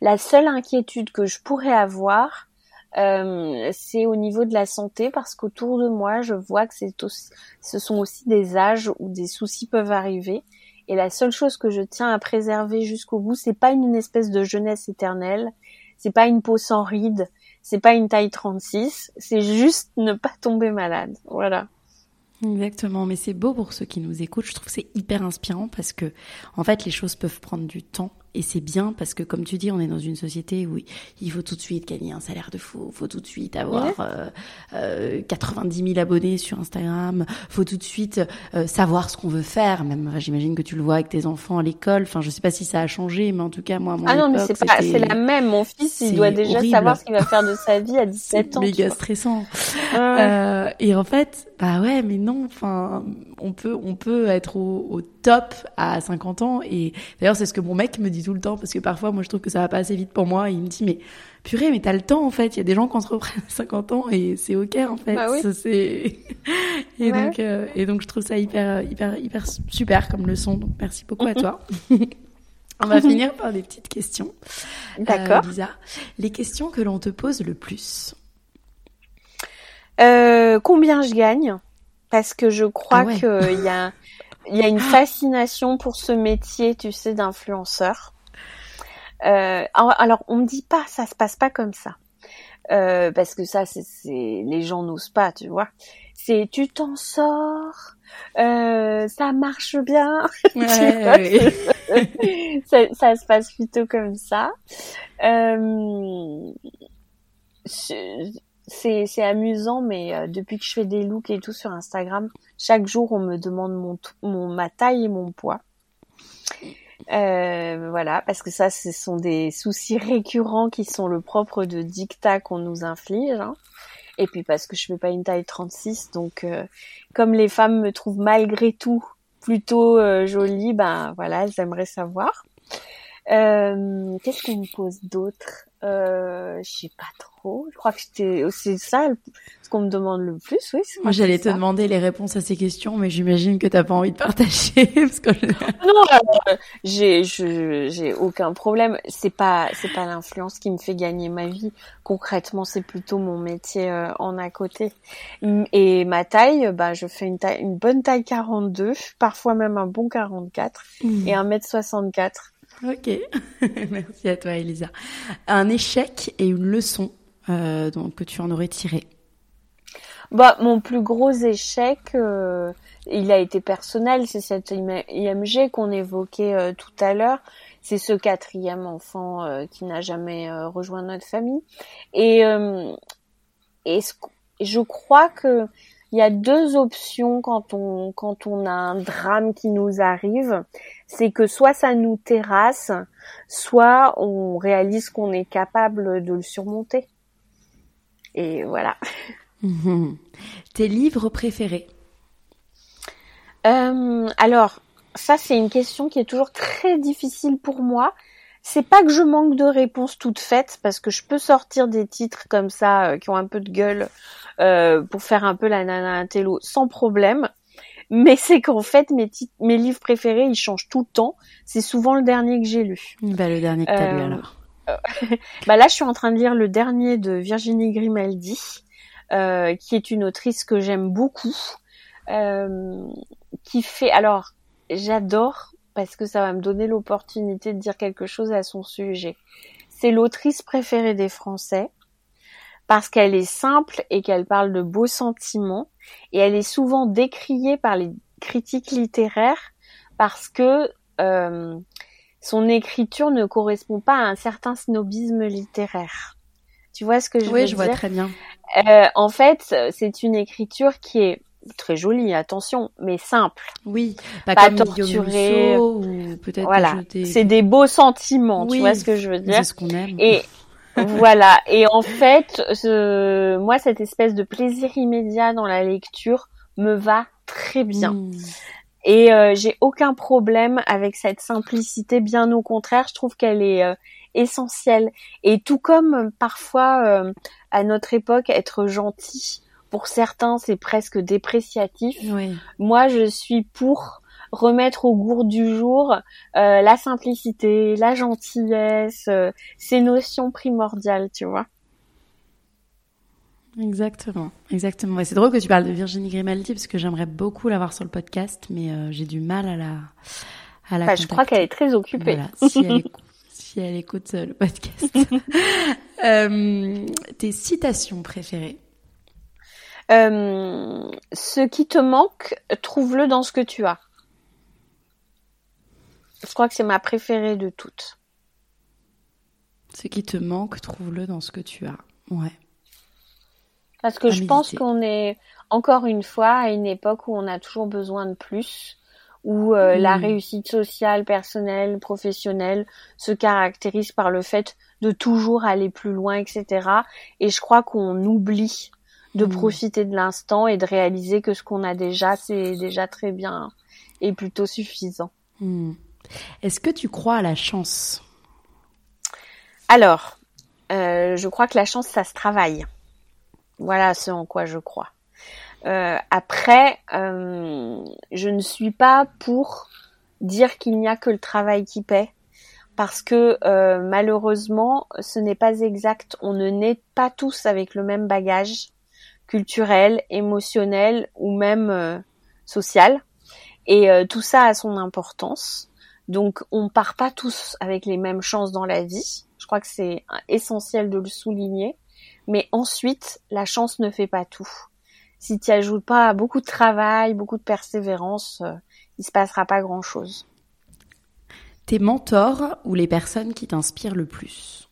La seule inquiétude que je pourrais avoir, euh, c'est au niveau de la santé parce qu'autour de moi, je vois que c'est ce sont aussi des âges où des soucis peuvent arriver. Et la seule chose que je tiens à préserver jusqu'au bout, c'est pas une espèce de jeunesse éternelle, c'est pas une peau sans rides, c'est pas une taille 36, c'est juste ne pas tomber malade. Voilà. Exactement, mais c'est beau pour ceux qui nous écoutent. Je trouve c'est hyper inspirant parce que, en fait, les choses peuvent prendre du temps et c'est bien parce que, comme tu dis, on est dans une société où il faut tout de suite gagner un salaire de fou, faut tout de suite avoir euh, euh, 90 000 abonnés sur Instagram, faut tout de suite euh, savoir ce qu'on veut faire. Même, j'imagine que tu le vois avec tes enfants à l'école. Enfin, je sais pas si ça a changé, mais en tout cas, moi, mon ah non, mais c'est pas, c'est la même. Mon fils, il doit déjà savoir ce qu'il va faire de sa vie à (laughs) 17 ans. Méga stressant. Euh, et en fait, bah ouais, mais non. Enfin, on peut, on peut être au, au top à 50 ans. Et d'ailleurs, c'est ce que mon mec me dit tout le temps parce que parfois, moi, je trouve que ça va pas assez vite pour moi. il me dit, mais purée, mais t'as le temps en fait. Il y a des gens qui entreprennent (laughs) à 50 ans et c'est ok en fait. Bah oui. (laughs) et donc euh, et donc je trouve ça hyper hyper hyper super comme leçon. Donc merci beaucoup à (laughs) toi. On va finir par des petites questions. D'accord. Euh, Lisa, les questions que l'on te pose le plus. Euh, combien je gagne? Parce que je crois ah qu'il y a il y a une fascination pour ce métier, tu sais, d'influenceur. Euh, alors, on me dit pas, ça se passe pas comme ça, euh, parce que ça, c'est les gens n'osent pas, tu vois. C'est tu t'en sors, euh, ça marche bien. (laughs) Ouais, (laughs) ça, ça, se passe plutôt comme ça. Euh, c'est amusant, mais euh, depuis que je fais des looks et tout sur Instagram, chaque jour on me demande mon mon ma taille et mon poids. Euh, voilà, parce que ça, ce sont des soucis récurrents qui sont le propre de dictat qu'on nous inflige. Hein. Et puis parce que je fais pas une taille 36, donc euh, comme les femmes me trouvent malgré tout plutôt euh, jolie, ben voilà, elles aimeraient savoir. Qu'est-ce qu'on me pose d'autre? Euh, Je sais pas trop. Je crois que c'était c'est ça ce qu'on me demande le plus. Oui. Moi, j'allais te demander les réponses à ces questions, mais j'imagine que t'as pas envie de partager. (laughs) parce que... Non, euh, j'ai j'ai aucun problème. C'est pas c'est pas l'influence qui me fait gagner ma vie. Concrètement, c'est plutôt mon métier euh, en à côté. Et ma taille, bah je fais une taille une bonne taille 42, parfois même un bon 44 mmh. et 1m64. Ok, (laughs) merci à toi Elisa. Un échec et une leçon euh, que tu en aurais tiré? Bah, Mon plus gros échec, euh, il a été personnel, c'est cette IMG qu'on évoquait euh, tout à l'heure. C'est ce quatrième enfant qui n'a jamais rejoint notre famille. Et, et je crois que il y a deux options quand on quand on a un drame qui nous arrive, c'est que soit ça nous terrasse, soit on réalise qu'on est capable de le surmonter. Et voilà. (laughs) Tes livres préférés? Euh, Alors, ça c'est une question qui est toujours très difficile pour moi. C'est pas que je manque de réponses toutes faites parce que je peux sortir des titres comme ça euh, qui ont un peu de gueule euh, pour faire un peu la nana intello sans problème. Mais c'est qu'en fait, mes, mes livres préférés, ils changent tout le temps. C'est souvent le dernier que j'ai lu. Bah, le dernier que t'as lu euh, alors. (laughs) bah là, je suis en train de lire le dernier de Virginie Grimaldi, euh, qui est une autrice que j'aime beaucoup, euh, qui fait. Alors, j'adore parce que ça va me donner l'opportunité de dire quelque chose à son sujet. C'est l'autrice préférée des Français parce qu'elle est simple et qu'elle parle de beaux sentiments et elle est souvent décriée par les critiques littéraires parce que euh, son écriture ne correspond pas à un certain snobisme littéraire. Tu vois ce que je veux dire Oui, je vois très bien. Euh, en fait, c'est une écriture qui est très jolie, attention, mais simple. Oui, pas, pas comme torturée ou peut-être. Voilà, c'est des beaux sentiments. tu vois ce que je veux dire? C'est ce qu'on aime. Et voilà. Et en fait, ce, moi, cette espèce de plaisir immédiat dans la lecture me va très bien. Hmm. Et euh, j'ai aucun problème avec cette simplicité. Bien au contraire, je trouve qu'elle est euh, essentielle. Et tout comme euh, parfois à notre époque, être gentil pour certains c'est presque dépréciatif. Oui. Moi, je suis pour remettre au goût du jour euh, la simplicité, la gentillesse, euh, ces notions primordiales, tu vois. Exactement, exactement. Et c'est drôle que tu parles de Virginie Grimaldi parce que j'aimerais beaucoup l'avoir sur le podcast, mais euh, j'ai du mal à la, à la. Bah, je crois qu'elle est très occupée. Voilà, si, elle écoute, (laughs) si elle écoute le podcast. (laughs) tes citations préférées? Euh, Ce qui te manque, trouve-le dans ce que tu as. Je crois que c'est ma préférée de toutes. Ce qui te manque, trouve-le dans ce que tu as. Ouais. Parce que je pense qu'on est encore une fois à une époque où on a toujours besoin de plus, où euh, la réussite sociale, personnelle, professionnelle se caractérise par le fait de toujours aller plus loin, etc. Et je crois qu'on oublie de hmm. profiter de l'instant et de réaliser que ce qu'on a déjà, c'est déjà très bien et plutôt suffisant. Hmm. Est-ce que tu crois à la chance? Alors, euh, je crois que la chance, ça se travaille. Voilà ce en quoi je crois. Euh, après, euh, je ne suis pas pour dire qu'il n'y a que le travail qui paie, parce que malheureusement, ce n'est pas exact. On ne naît pas tous avec le même bagage culturel, émotionnel ou même social, et tout ça a son importance. Donc, on part pas tous avec les mêmes chances dans la vie. Je crois que c'est essentiel de le souligner. Mais ensuite, la chance ne fait pas tout. Si tu ajoutes pas beaucoup de travail, beaucoup de persévérance, euh, il se passera pas grand chose. Tes mentors ou les personnes qui t'inspirent le plus?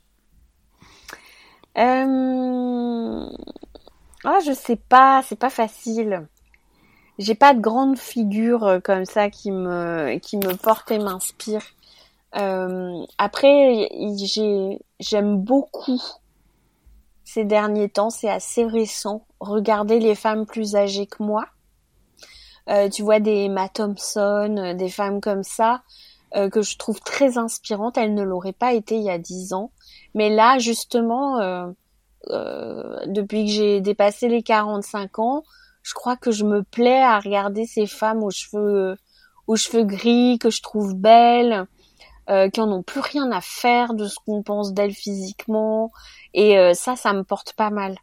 Euh... Ah, je sais pas, c'est pas facile. J'ai pas de grande figure euh, comme ça qui me qui me porte et m'inspire. Euh, après, j'ai j'aime beaucoup ces derniers temps, c'est assez récent. Regardez les femmes plus âgées que moi. Euh, tu vois des Emma Thompson, euh, des femmes comme ça, euh, que je trouve très inspirantes. Elles ne l'auraient pas été il y a dix ans. Mais là, justement, depuis que j'ai dépassé les 45 ans, je crois que je me plais à regarder ces femmes aux cheveux, aux cheveux gris, que je trouve belles, euh, qui en ont plus rien à faire de ce qu'on pense d'elles physiquement. Et euh, ça, ça me porte pas mal.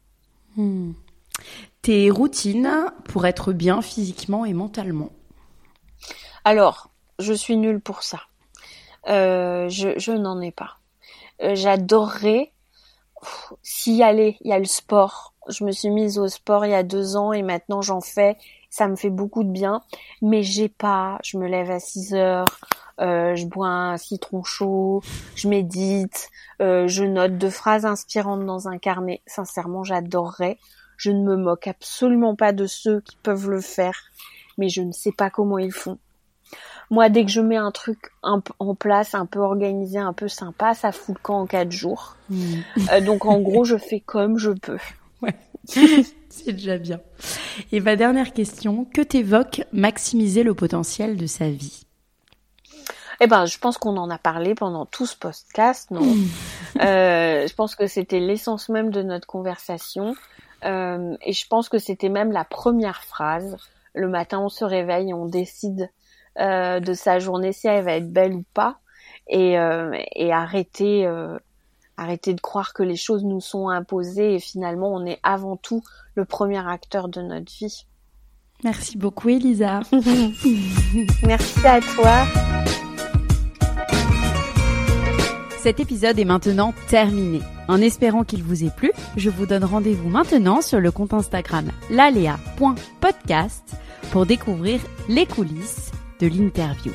Hmm. Tes routines pour être bien physiquement et mentalement Alors, je suis nulle pour ça. Euh, je, je n'en ai pas. Euh, j'adorerais s'y aller. Il y a le sport. Je me suis mise au sport il y a deux ans et maintenant j'en fais. Ça me fait beaucoup de bien. Mais j'ai pas. Je me lève à 6 heures. Euh, je bois un citron chaud, je médite, euh, je note deux phrases inspirantes dans un carnet. Sincèrement, j'adorerais. Je ne me moque absolument pas de ceux qui peuvent le faire, mais je ne sais pas comment ils font. Moi, dès que je mets un truc en place, un peu organisé, un peu sympa, ça fout le camp en quatre jours. Hmm. Euh, donc, en (laughs) gros, je fais comme je peux. Ouais. (laughs) C'est déjà bien. Et ma dernière question, que t'évoque maximiser le potentiel de sa vie? Eh ben, je pense qu'on en a parlé pendant tout ce podcast, non? Euh, Je pense que c'était l'essence même de notre conversation, euh, et je pense que c'était même la première phrase. Le matin, on se réveille et on décide euh, de sa journée si elle va être belle ou pas, et, et arrêter, arrêter de croire que les choses nous sont imposées et finalement, on est avant tout le premier acteur de notre vie. Merci beaucoup, Elisa. (laughs) Merci à toi. Cet épisode est maintenant terminé. En espérant qu'il vous ait plu, je vous donne rendez-vous maintenant sur le compte Instagram lalea.podcast pour découvrir les coulisses de l'interview.